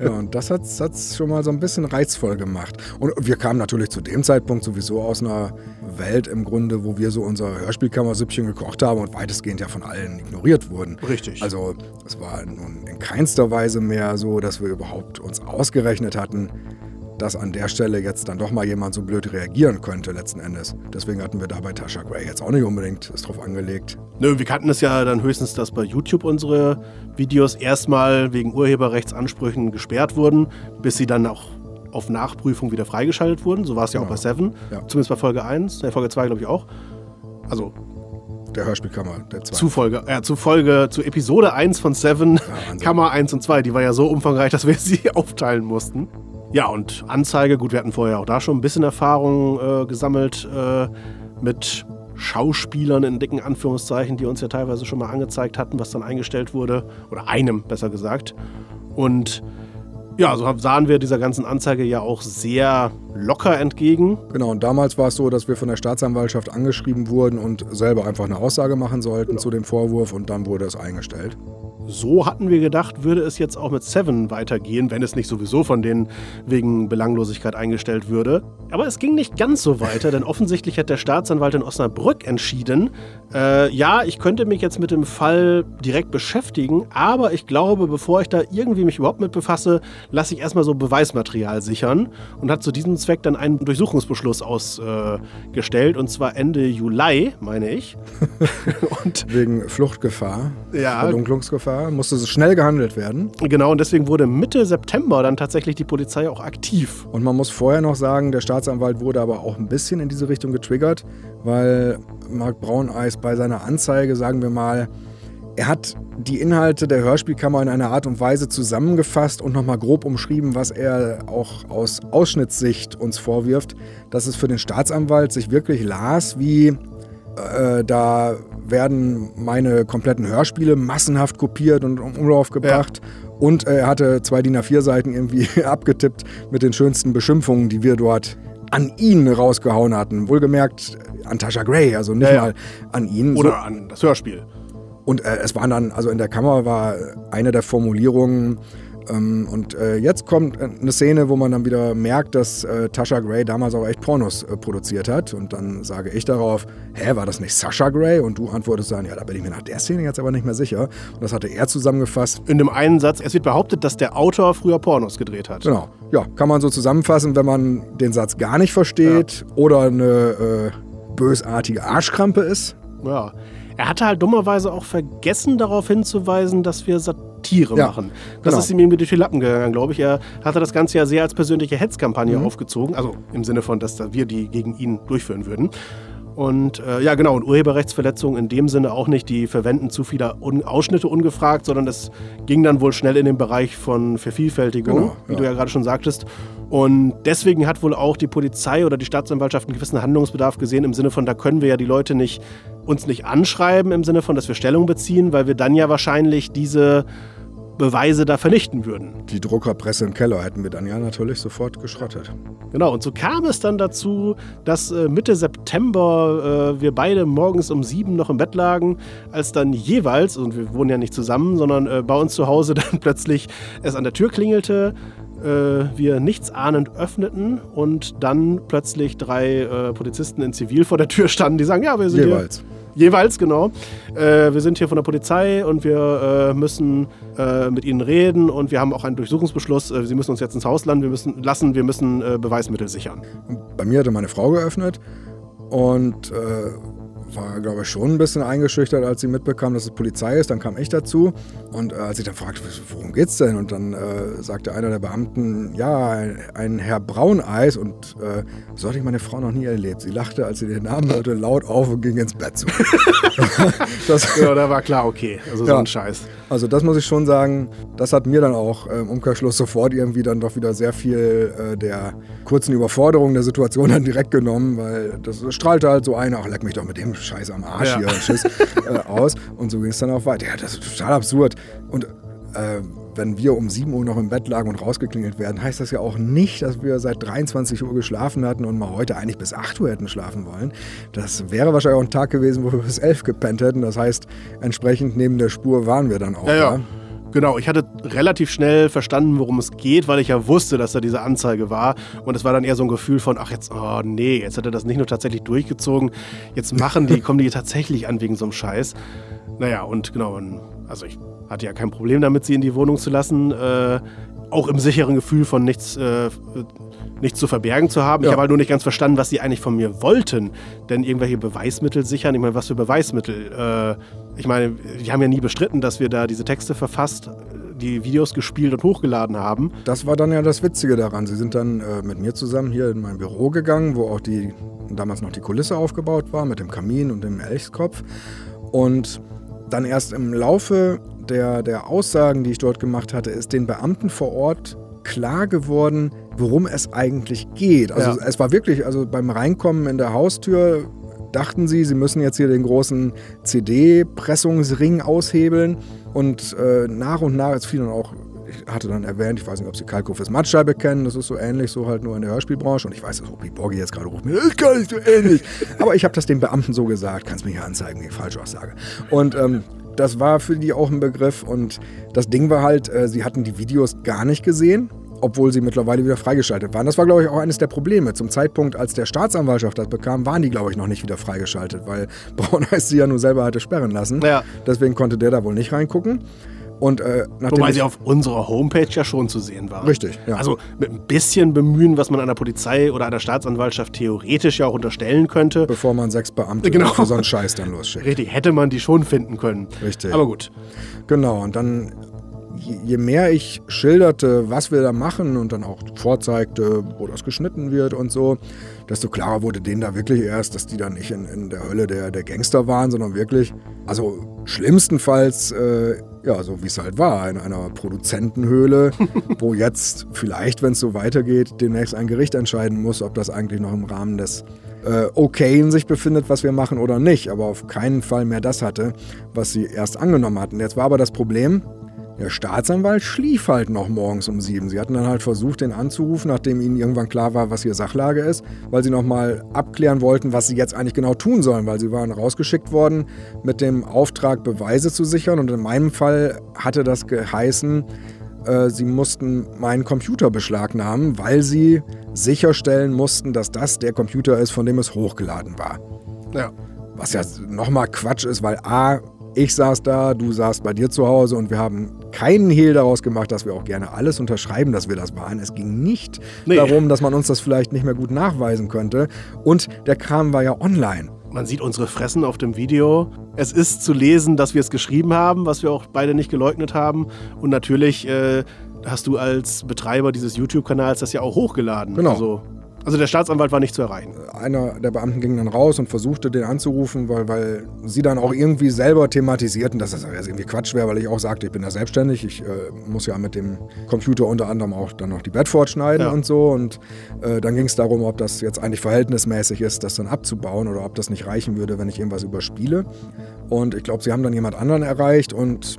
Ja, und das hat es schon mal so ein bisschen reizvoll gemacht. Und wir kamen natürlich zu dem Zeitpunkt sowieso aus einer Welt im Grunde, wo wir so unser Hörspielkammersüppchen gekocht haben und weitestgehend ja von allen ignoriert wurden. Richtig. Also es war nun in keinster Weise mehr so, dass wir überhaupt uns ausgerechnet hatten, dass an der Stelle jetzt dann doch mal jemand so blöd reagieren könnte letzten Endes. Deswegen hatten wir da bei Tasha Gray jetzt auch nicht unbedingt es drauf angelegt. Nö, wir kannten es ja dann höchstens, dass bei YouTube unsere Videos erstmal wegen Urheberrechtsansprüchen gesperrt wurden, bis sie dann auch auf Nachprüfung wieder freigeschaltet wurden. So war es ja genau. auch bei Seven. Ja. Zumindest bei Folge 1, der Folge 2 glaube ich auch. Also der Hörspielkammer, der 2. Zu Folge, ja, zu Folge, zu Episode 1 von Seven, ja, Kammer 1 und 2. Die war ja so umfangreich, dass wir sie aufteilen mussten. Ja, und Anzeige, gut, wir hatten vorher auch da schon ein bisschen Erfahrung äh, gesammelt äh, mit Schauspielern in dicken Anführungszeichen, die uns ja teilweise schon mal angezeigt hatten, was dann eingestellt wurde. Oder einem, besser gesagt. Und ja, so sahen wir dieser ganzen Anzeige ja auch sehr locker entgegen. Genau, und damals war es so, dass wir von der Staatsanwaltschaft angeschrieben wurden und selber einfach eine Aussage machen sollten genau. zu dem Vorwurf und dann wurde es eingestellt. So hatten wir gedacht, würde es jetzt auch mit Seven weitergehen, wenn es nicht sowieso von denen wegen Belanglosigkeit eingestellt würde. Aber es ging nicht ganz so weiter, denn offensichtlich hat der Staatsanwalt in Osnabrück entschieden, äh, ja, ich könnte mich jetzt mit dem Fall direkt beschäftigen, aber ich glaube, bevor ich da irgendwie mich überhaupt mit befasse, lasse ich erstmal so Beweismaterial sichern und hat zu diesem Zweck dann einen Durchsuchungsbeschluss ausgestellt, äh, und zwar Ende Juli, meine ich. und Wegen Fluchtgefahr, ja, Verdunklungsgefahr, musste schnell gehandelt werden. Genau, und deswegen wurde Mitte September dann tatsächlich die Polizei auch aktiv. Und man muss vorher noch sagen, der Staatsanwalt wurde aber auch ein bisschen in diese Richtung getriggert, weil Marc Brauneis bei seiner Anzeige, sagen wir mal, er hat die Inhalte der Hörspielkammer in einer Art und Weise zusammengefasst und nochmal grob umschrieben, was er auch aus Ausschnittssicht uns vorwirft, dass es für den Staatsanwalt sich wirklich las wie, äh, da werden meine kompletten Hörspiele massenhaft kopiert und um Umlauf gebracht. Ja. Und er hatte zwei DIN A4-Seiten irgendwie abgetippt mit den schönsten Beschimpfungen, die wir dort an ihn rausgehauen hatten. Wohlgemerkt an Tasha Gray, also nicht ja, mal an ihn. Oder so. an das Hörspiel. Und äh, es waren dann, also in der Kammer war eine der Formulierungen, ähm, und äh, jetzt kommt äh, eine Szene, wo man dann wieder merkt, dass äh, Tasha Gray damals auch echt Pornos äh, produziert hat. Und dann sage ich darauf, hä, war das nicht Sasha Gray? Und du antwortest dann, ja, da bin ich mir nach der Szene jetzt aber nicht mehr sicher. Und das hatte er zusammengefasst. In dem einen Satz, es wird behauptet, dass der Autor früher Pornos gedreht hat. Genau. Ja, kann man so zusammenfassen, wenn man den Satz gar nicht versteht ja. oder eine äh, bösartige Arschkrampe ist. Ja. Er hatte halt dummerweise auch vergessen, darauf hinzuweisen, dass wir Satire ja, machen. Das genau. ist ihm irgendwie durch die Lappen gegangen, glaube ich. Er hatte das Ganze ja sehr als persönliche Hetzkampagne mhm. aufgezogen. Also im Sinne von, dass wir die gegen ihn durchführen würden. Und äh, ja, genau, und Urheberrechtsverletzungen in dem Sinne auch nicht, die verwenden zu viele Un Ausschnitte ungefragt, sondern es ging dann wohl schnell in den Bereich von Vervielfältigung, genau, wie du ja gerade schon sagtest. Und deswegen hat wohl auch die Polizei oder die Staatsanwaltschaft einen gewissen Handlungsbedarf gesehen, im Sinne von, da können wir ja die Leute nicht, uns nicht anschreiben, im Sinne von, dass wir Stellung beziehen, weil wir dann ja wahrscheinlich diese Beweise da vernichten würden. Die Druckerpresse im Keller hätten wir dann ja natürlich sofort geschrottet. Genau, und so kam es dann dazu, dass äh, Mitte September äh, wir beide morgens um sieben noch im Bett lagen, als dann jeweils, und wir wohnen ja nicht zusammen, sondern äh, bei uns zu Hause dann plötzlich es an der Tür klingelte, äh, wir nichtsahnend öffneten und dann plötzlich drei äh, Polizisten in Zivil vor der Tür standen, die sagen, ja, wir sind jeweils. hier. Jeweils, genau. Äh, wir sind hier von der Polizei und wir äh, müssen äh, mit ihnen reden und wir haben auch einen Durchsuchungsbeschluss. Äh, sie müssen uns jetzt ins Haus landen, wir müssen, lassen, wir müssen äh, Beweismittel sichern. Bei mir hatte meine Frau geöffnet und äh, war, glaube ich, schon ein bisschen eingeschüchtert, als sie mitbekam, dass es Polizei ist. Dann kam ich dazu und äh, als ich dann fragte, worum geht's denn? Und dann äh, sagte einer der Beamten, ja, ein, ein Herr Brauneis und äh, so hatte ich meine Frau noch nie erlebt. Sie lachte, als sie den Namen hörte, laut auf und ging ins Bett zu. das, ja, da war klar, okay, also so ein Scheiß. Also das muss ich schon sagen, das hat mir dann auch äh, im Umkehrschluss sofort irgendwie dann doch wieder sehr viel äh, der kurzen Überforderung der Situation dann direkt genommen, weil das strahlte halt so ein, ach leck mich doch mit dem Scheiß am Arsch ja. hier und Schiss äh, aus. Und so ging es dann auch weiter. Ja, das ist total absurd. Und äh, wenn wir um 7 Uhr noch im Bett lagen und rausgeklingelt werden, heißt das ja auch nicht, dass wir seit 23 Uhr geschlafen hatten und mal heute eigentlich bis 8 Uhr hätten schlafen wollen. Das wäre wahrscheinlich auch ein Tag gewesen, wo wir bis 11 gepennt hätten. Das heißt, entsprechend neben der Spur waren wir dann auch. Ja, ja. Genau, ich hatte relativ schnell verstanden, worum es geht, weil ich ja wusste, dass da diese Anzeige war. Und es war dann eher so ein Gefühl von, ach jetzt, oh nee, jetzt hat er das nicht nur tatsächlich durchgezogen, jetzt machen die, kommen die tatsächlich an wegen so einem Scheiß. Naja, und genau, also ich hatte ja kein Problem damit, sie in die Wohnung zu lassen. Äh, auch im sicheren Gefühl von nichts, äh, nichts zu verbergen zu haben. Ja. Ich habe halt nur nicht ganz verstanden, was sie eigentlich von mir wollten. Denn irgendwelche Beweismittel sichern, ich meine, was für Beweismittel? Äh, ich meine, die haben ja nie bestritten, dass wir da diese Texte verfasst, die Videos gespielt und hochgeladen haben. Das war dann ja das Witzige daran. Sie sind dann äh, mit mir zusammen hier in mein Büro gegangen, wo auch die damals noch die Kulisse aufgebaut war mit dem Kamin und dem Elchskopf. Und dann erst im Laufe der, der Aussagen, die ich dort gemacht hatte, ist den Beamten vor Ort klar geworden, worum es eigentlich geht. Also ja. es war wirklich, also beim Reinkommen in der Haustür dachten sie, sie müssen jetzt hier den großen CD-Pressungsring aushebeln. Und äh, nach und nach, es fiel dann auch, ich hatte dann erwähnt, ich weiß nicht, ob Sie Kalkofes Mattscheibe kennen, das ist so ähnlich, so halt nur in der Hörspielbranche. Und ich weiß, dass Opi Borgi jetzt gerade ruft mir, das ist gar nicht so ähnlich. Aber ich habe das den Beamten so gesagt, kannst mir hier anzeigen, wie ich falsch was sage. Und ähm, das war für die auch ein Begriff. Und das Ding war halt, äh, sie hatten die Videos gar nicht gesehen obwohl sie mittlerweile wieder freigeschaltet waren. Das war, glaube ich, auch eines der Probleme. Zum Zeitpunkt, als der Staatsanwaltschaft das bekam, waren die, glaube ich, noch nicht wieder freigeschaltet, weil Braunheiß sie ja nur selber hatte sperren lassen. Ja. Deswegen konnte der da wohl nicht reingucken. Und, äh, Wobei sie auf unserer Homepage ja schon zu sehen war. Richtig, ja. Also mit ein bisschen Bemühen, was man einer Polizei oder einer Staatsanwaltschaft theoretisch ja auch unterstellen könnte. Bevor man sechs Beamte genau. für so einen Scheiß dann losschickt. Richtig, hätte man die schon finden können. Richtig. Aber gut. Genau, und dann je mehr ich schilderte, was wir da machen und dann auch vorzeigte, wo das geschnitten wird und so, desto klarer wurde denen da wirklich erst, dass die dann nicht in, in der Hölle der, der Gangster waren, sondern wirklich, also schlimmstenfalls, äh, ja, so wie es halt war, in einer Produzentenhöhle, wo jetzt vielleicht, wenn es so weitergeht, demnächst ein Gericht entscheiden muss, ob das eigentlich noch im Rahmen des äh, Okayen sich befindet, was wir machen oder nicht, aber auf keinen Fall mehr das hatte, was sie erst angenommen hatten. Jetzt war aber das Problem, der Staatsanwalt schlief halt noch morgens um sieben. Sie hatten dann halt versucht, den anzurufen, nachdem ihnen irgendwann klar war, was hier Sachlage ist, weil sie nochmal abklären wollten, was sie jetzt eigentlich genau tun sollen, weil sie waren rausgeschickt worden mit dem Auftrag, Beweise zu sichern. Und in meinem Fall hatte das geheißen, äh, sie mussten meinen Computer beschlagnahmen, weil sie sicherstellen mussten, dass das der Computer ist, von dem es hochgeladen war. Ja. Was ja nochmal Quatsch ist, weil A, ich saß da, du saßt bei dir zu Hause und wir haben keinen Hehl daraus gemacht, dass wir auch gerne alles unterschreiben, dass wir das waren. Es ging nicht nee. darum, dass man uns das vielleicht nicht mehr gut nachweisen könnte. Und der Kram war ja online. Man sieht unsere Fressen auf dem Video. Es ist zu lesen, dass wir es geschrieben haben, was wir auch beide nicht geleugnet haben. Und natürlich äh, hast du als Betreiber dieses YouTube-Kanals das ja auch hochgeladen. Genau. Also also der Staatsanwalt war nicht zu erreichen. Einer der Beamten ging dann raus und versuchte den anzurufen, weil, weil sie dann auch irgendwie selber thematisierten, dass das irgendwie Quatsch wäre, weil ich auch sagte, ich bin da selbstständig. Ich äh, muss ja mit dem Computer unter anderem auch dann noch die Bedford schneiden ja. und so. Und äh, dann ging es darum, ob das jetzt eigentlich verhältnismäßig ist, das dann abzubauen oder ob das nicht reichen würde, wenn ich irgendwas überspiele. Und ich glaube, sie haben dann jemand anderen erreicht und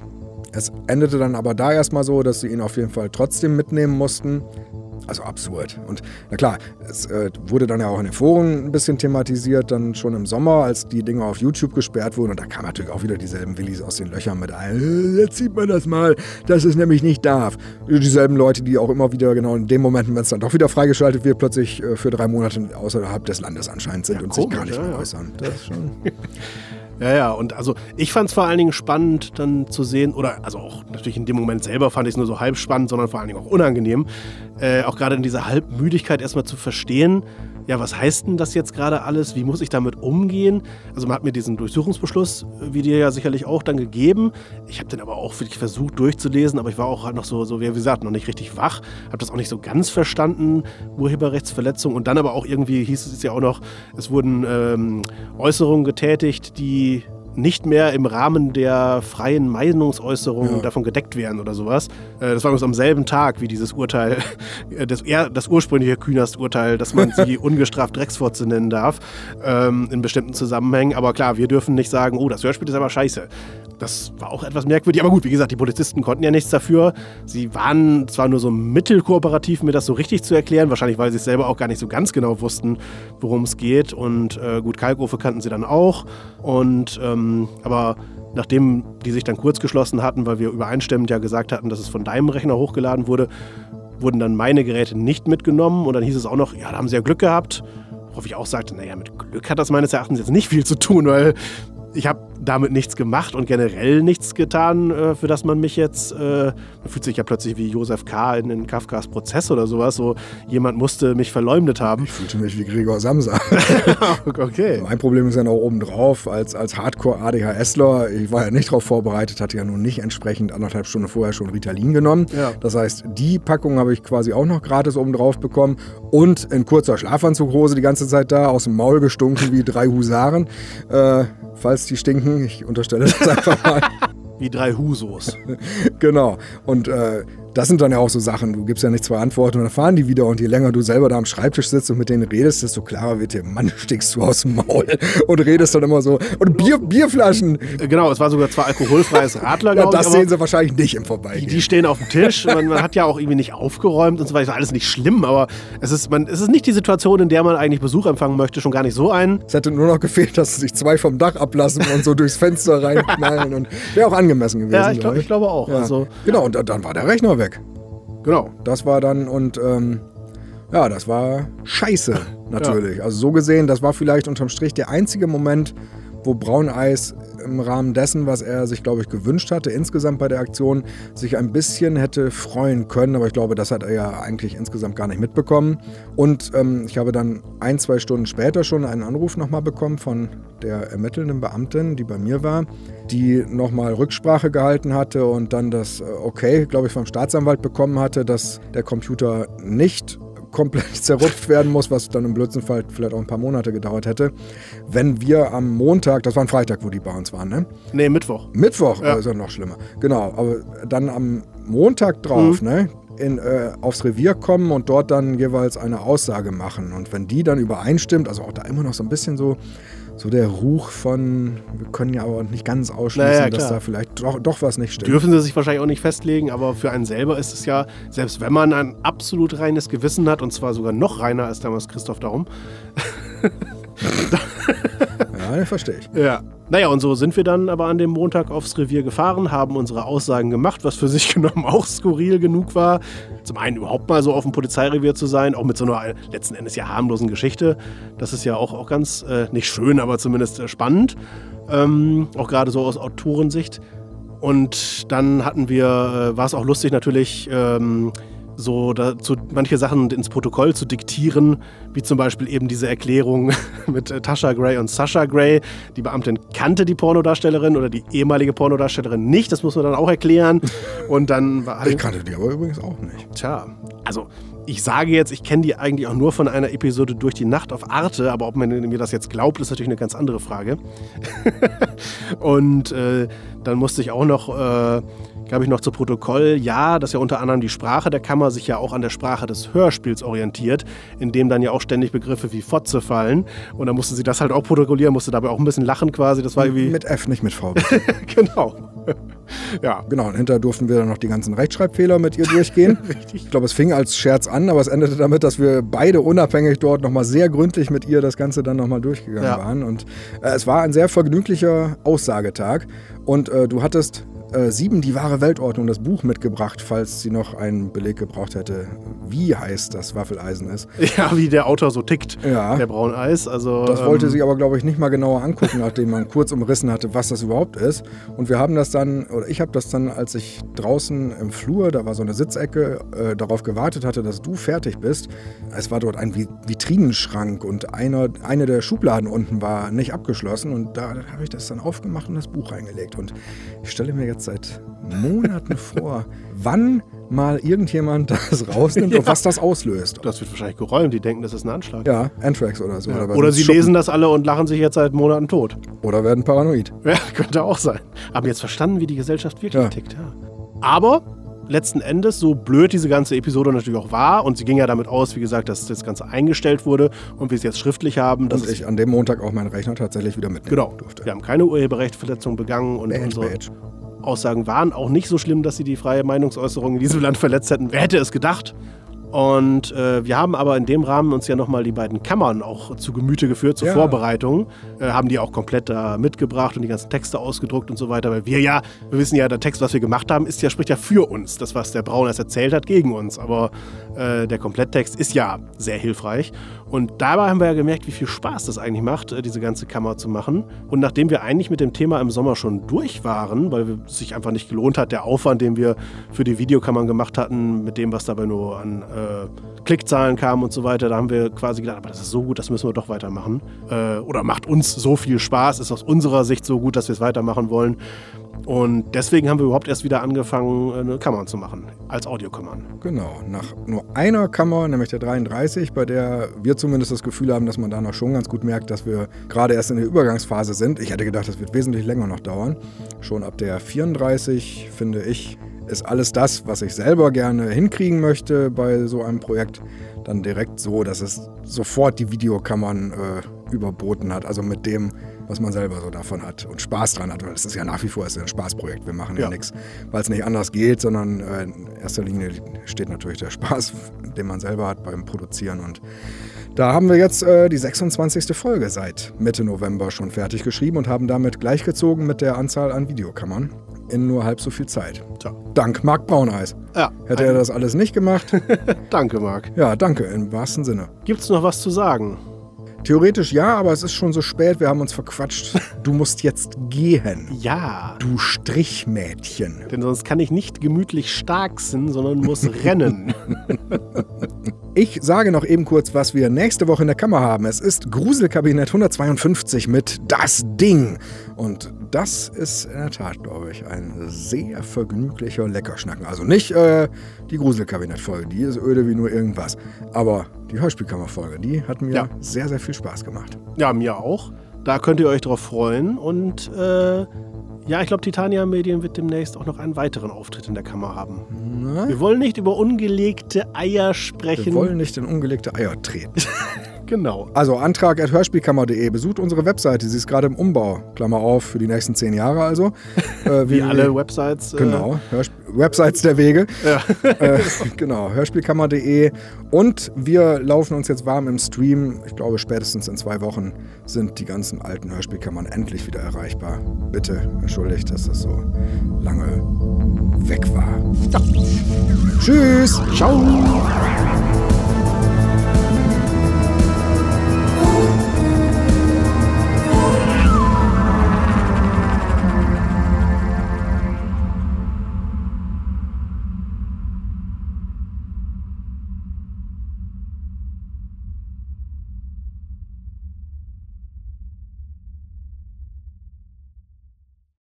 es endete dann aber da erstmal so, dass sie ihn auf jeden Fall trotzdem mitnehmen mussten. Also absurd. Und na klar, es äh, wurde dann ja auch in den Foren ein bisschen thematisiert, dann schon im Sommer, als die Dinge auf YouTube gesperrt wurden. Und da kamen natürlich auch wieder dieselben Willis aus den Löchern mit ein. Äh, jetzt sieht man das mal, dass es nämlich nicht darf. Dieselben Leute, die auch immer wieder genau in dem Moment, wenn es dann doch wieder freigeschaltet wird, plötzlich äh, für drei Monate außerhalb des Landes anscheinend sind ja, und komisch, sich gar nicht mehr ja, äußern. Das schon. Ja, ja, und also ich fand es vor allen Dingen spannend dann zu sehen, oder also auch natürlich in dem Moment selber fand ich es nur so halb spannend, sondern vor allen Dingen auch unangenehm, äh, auch gerade in dieser Halbmüdigkeit erstmal zu verstehen, ja, was heißt denn das jetzt gerade alles? Wie muss ich damit umgehen? Also man hat mir diesen Durchsuchungsbeschluss, wie dir ja sicherlich auch, dann gegeben. Ich habe den aber auch wirklich versucht durchzulesen, aber ich war auch halt noch so, so wie gesagt, noch nicht richtig wach. Habe das auch nicht so ganz verstanden, Urheberrechtsverletzung. Und dann aber auch irgendwie hieß es ja auch noch, es wurden ähm, Äußerungen getätigt, die nicht mehr im Rahmen der freien Meinungsäußerung ja. davon gedeckt werden oder sowas. Äh, das war übrigens am selben Tag wie dieses Urteil, äh, das, das ursprüngliche Künast-Urteil, dass man sie ungestraft Drecksfotze nennen darf, ähm, in bestimmten Zusammenhängen. Aber klar, wir dürfen nicht sagen, oh, das Hörspiel ist aber scheiße. Das war auch etwas merkwürdig. Aber gut, wie gesagt, die Polizisten konnten ja nichts dafür. Sie waren zwar nur so mittelkooperativ, mir das so richtig zu erklären, wahrscheinlich, weil sie es selber auch gar nicht so ganz genau wussten, worum es geht. Und äh, gut, Kalkofe kannten sie dann auch. Und ähm, aber nachdem die sich dann kurz geschlossen hatten, weil wir übereinstimmend ja gesagt hatten, dass es von deinem Rechner hochgeladen wurde, wurden dann meine Geräte nicht mitgenommen und dann hieß es auch noch, ja, da haben sie ja Glück gehabt. Worauf ich auch sagte, naja, mit Glück hat das meines Erachtens jetzt nicht viel zu tun, weil ich habe damit nichts gemacht und generell nichts getan, äh, für das man mich jetzt, äh, man fühlt sich ja plötzlich wie Josef K. in, in Kafkas Prozess oder sowas, so jemand musste mich verleumdet haben. Ich fühlte mich wie Gregor Samsa. okay. Mein Problem ist ja noch obendrauf, als, als Hardcore-ADHSler, ich war ja nicht darauf vorbereitet, hatte ja nun nicht entsprechend anderthalb Stunden vorher schon Ritalin genommen. Ja. Das heißt, die Packung habe ich quasi auch noch gratis obendrauf bekommen und in kurzer Schlafanzughose die ganze Zeit da, aus dem Maul gestunken wie drei Husaren. Äh, falls die stinken, ich unterstelle das einfach mal. Wie drei Husos. genau. Und äh, das sind dann ja auch so Sachen, du gibst ja nicht zwei Antworten und dann fahren die wieder und je länger du selber da am Schreibtisch sitzt und mit denen redest, desto klarer wird dir, Mann, stickst du aus dem Maul und redest dann immer so. Und Bier, Bierflaschen. Genau, es war sogar zwar alkoholfreies Radler, Ja, das ich, sehen sie wahrscheinlich nicht im die, Vorbeigehen. die stehen auf dem Tisch. Man, man hat ja auch irgendwie nicht aufgeräumt und so weiter. Ist alles nicht schlimm, aber es ist, man, es ist nicht die Situation, in der man eigentlich Besuch empfangen möchte, schon gar nicht so ein. es hätte nur noch gefehlt, dass sich zwei vom Dach ablassen und so durchs Fenster reinknallen und wäre auch angemessen gewesen. Ja, ich, glaub ich glaube auch. Ja. Also, genau, und dann war der Rechner weg. Genau. Das war dann und ähm, ja, das war scheiße natürlich. Also so gesehen, das war vielleicht unterm Strich der einzige Moment, wo Brauneis im Rahmen dessen, was er sich, glaube ich, gewünscht hatte, insgesamt bei der Aktion, sich ein bisschen hätte freuen können. Aber ich glaube, das hat er ja eigentlich insgesamt gar nicht mitbekommen. Und ähm, ich habe dann ein, zwei Stunden später schon einen Anruf nochmal bekommen von der ermittelnden Beamtin, die bei mir war, die nochmal Rücksprache gehalten hatte und dann das äh, Okay, glaube ich, vom Staatsanwalt bekommen hatte, dass der Computer nicht komplett zerrupft werden muss, was dann im blödsten Fall vielleicht auch ein paar Monate gedauert hätte. Wenn wir am Montag, das war ein Freitag, wo die bei uns waren, ne? Nee, Mittwoch. Mittwoch, Ja. ist ja noch schlimmer. Genau, aber dann am Montag drauf, ne? In, äh, aufs Revier kommen und dort dann jeweils eine Aussage machen. Und wenn die dann übereinstimmt, also auch da immer noch so ein bisschen so, so der Ruch von, wir können ja aber nicht ganz ausschließen, Naja, dass da vielleicht doch, doch was nicht stimmt. Dürfen sie sich wahrscheinlich auch nicht festlegen, aber für einen selber ist es ja, selbst wenn man ein absolut reines Gewissen hat, und zwar sogar noch reiner als damals Christoph darum. Ja, verstehe ich. Ja. Naja, und so sind wir dann aber an dem Montag aufs Revier gefahren, haben unsere Aussagen gemacht, was für sich genommen auch skurril genug war. Zum einen überhaupt mal so auf dem Polizeirevier zu sein, auch mit so einer letzten Endes ja harmlosen Geschichte. Das ist ja auch, auch ganz, äh, nicht schön, aber zumindest äh, spannend. Ähm, auch gerade so aus Autorensicht. Und dann hatten wir, äh, war es auch lustig natürlich, ähm, so dazu, manche Sachen ins Protokoll zu diktieren, wie zum Beispiel eben diese Erklärung mit äh, Tasha Gray und Sasha Gray. Die Beamtin kannte die Pornodarstellerin oder die ehemalige Pornodarstellerin nicht, das muss man dann auch erklären. Und dann war Ich kannte die aber übrigens auch nicht. Tja, also ich sage jetzt, ich kenne die eigentlich auch nur von einer Episode durch die Nacht auf Arte, aber ob man mir das jetzt glaubt, ist natürlich eine ganz andere Frage. Und äh, dann musste ich auch noch, äh, glaube ich, noch zu Protokoll, ja, dass ja unter anderem die Sprache der Kammer sich ja auch an der Sprache des Hörspiels orientiert, in dem dann ja auch ständig Begriffe wie Fotze fallen. Und dann musste sie das halt auch protokollieren, musste dabei auch ein bisschen lachen quasi. Das war irgendwie. Mit F, nicht mit V. genau. ja. Genau, und hinterher durften wir dann noch die ganzen Rechtschreibfehler mit ihr durchgehen. Ich glaube, es fing als Scherz an, aber es endete damit, dass wir beide unabhängig dort nochmal sehr gründlich mit ihr das Ganze dann nochmal durchgegangen Ja. waren. Und äh, es war ein sehr vergnüglicher Aussagetag. Und äh, du hattest äh, Sieben, die wahre Weltordnung, das Buch mitgebracht, falls sie noch einen Beleg gebraucht hätte, wie heiß das Waffeleisen ist. ja, wie der Autor so tickt, Ja. der Brauneis. Also, Das wollte ähm, sie aber, glaube ich, nicht mal genauer angucken, nachdem man kurz umrissen hatte, was das überhaupt ist. Und wir haben das dann, oder ich habe das dann, als ich draußen im Flur, da war so eine Sitzecke, äh, darauf gewartet hatte, dass du fertig bist. Es war dort ein Vi- Vitrinenschrank und einer, eine der Schubladen unten war nicht abgeschlossen. Und da habe ich das dann aufgemacht und das Buch reingelegt. Und ich stelle mir jetzt seit Monaten vor, wann mal irgendjemand das rausnimmt und was das auslöst. Das wird wahrscheinlich geräumt, die denken, das ist ein Anschlag. Ja, Anthrax oder so. Ja. Oder mit sie Schuppen. lesen das alle und lachen sich jetzt seit Monaten tot. Oder werden paranoid. Ja, könnte auch sein. Haben jetzt verstanden, wie die Gesellschaft wirklich Ja. tickt. Ja. Aber letzten Endes, so blöd diese ganze Episode natürlich auch war, und sie ging ja damit aus, wie gesagt, dass das Ganze eingestellt wurde und wir es jetzt schriftlich haben, dass Und ich an dem Montag auch meinen Rechner tatsächlich wieder mitnehmen Genau. durfte. Wir haben keine Urheberrechtsverletzung begangen und Badge, unsere Badge. Aussagen waren auch nicht so schlimm, dass sie die freie Meinungsäußerung in diesem Land verletzt hätten. Wer hätte es gedacht? Und äh, wir haben aber in dem Rahmen uns ja nochmal die beiden Kammern auch zu Gemüte geführt, zur Ja. Vorbereitung. Äh, haben die auch komplett da mitgebracht und die ganzen Texte ausgedruckt und so weiter. Weil wir ja, wir wissen ja, der Text, was wir gemacht haben, ist ja, spricht ja für uns. Das, was der Braun erst erzählt hat, gegen uns. Aber äh, der Kompletttext ist ja sehr hilfreich. Und dabei haben wir ja gemerkt, wie viel Spaß das eigentlich macht, äh, diese ganze Kammer zu machen. Und nachdem wir eigentlich mit dem Thema im Sommer schon durch waren, weil es sich einfach nicht gelohnt hat, der Aufwand, den wir für die Videokammern gemacht hatten, mit dem, was dabei nur an äh, Klickzahlen kam und so weiter, da haben wir quasi gedacht, aber das ist so gut, das müssen wir doch weitermachen. Äh, oder macht uns so viel Spaß, ist aus unserer Sicht so gut, dass wir es weitermachen wollen. Und deswegen haben wir überhaupt erst wieder angefangen, eine Kammern zu machen, als Audiokammern. Genau, nach nur einer Kammer, nämlich der 33, bei der wir zumindest das Gefühl haben, dass man da noch schon ganz gut merkt, dass wir gerade erst in der Übergangsphase sind. Ich hätte gedacht, das wird wesentlich länger noch dauern. Schon ab der 34, finde ich, ist alles das, was ich selber gerne hinkriegen möchte bei so einem Projekt, dann direkt so, dass es sofort die Videokammern äh, überboten hat. Also mit dem, was man selber so davon hat und Spaß dran hat. Weil es ist ja nach wie vor ist ein Spaßprojekt. Wir machen ja, Ja. nichts, weil es nicht anders geht, sondern äh, in erster Linie steht natürlich der Spaß, den man selber hat beim Produzieren. Und da haben wir jetzt äh, die 26. Folge seit Mitte November schon fertig geschrieben und haben damit gleichgezogen mit der Anzahl an Videokammern in nur halb so viel Zeit. Tja. Dank Marc Brauneis. Ja, Hätte er das alles nicht gemacht, danke, Marc. ja, danke, im wahrsten Sinne. Gibt es noch was zu sagen? Theoretisch ja, aber es ist schon so spät, wir haben uns verquatscht. Du musst jetzt gehen, Ja, du Strichmädchen. denn sonst kann ich nicht gemütlich stark sind, sondern muss rennen. Ich sage noch eben kurz, was wir nächste Woche in der Kammer haben. Es ist Gruselkabinett 152 mit Das Ding. Und das ist in der Tat, glaube ich, ein sehr vergnüglicher Leckerschnacken. Also nicht äh, die Gruselkabinett-Folge, die ist öde wie nur irgendwas. Aber die Hörspielkammer-Folge, die hat mir Ja. sehr, sehr viel Spaß gemacht. Ja, mir auch. Da könnt ihr euch drauf freuen. Und äh, ja, ich glaube, Titania Medien wird demnächst auch noch einen weiteren Auftritt in der Kammer haben. Na? Wir wollen nicht über ungelegte Eier Wir sprechen. wollen nicht in ungelegte Eier treten. Genau. Also Antrag at hörspielkammer.de. Besucht unsere Webseite, sie ist gerade im Umbau. Klammer auf, für die nächsten zehn Jahre also. Äh, Wie alle Websites. äh, Genau, Hörsp Websites der Wege. Ja. äh, genau, hörspielkammer.de. Und wir laufen uns jetzt warm im Stream. Ich glaube, spätestens in zwei Wochen sind die ganzen alten Hörspielkammern endlich wieder erreichbar. Bitte entschuldigt, dass das so lange weg war. Tschüss! Ciao.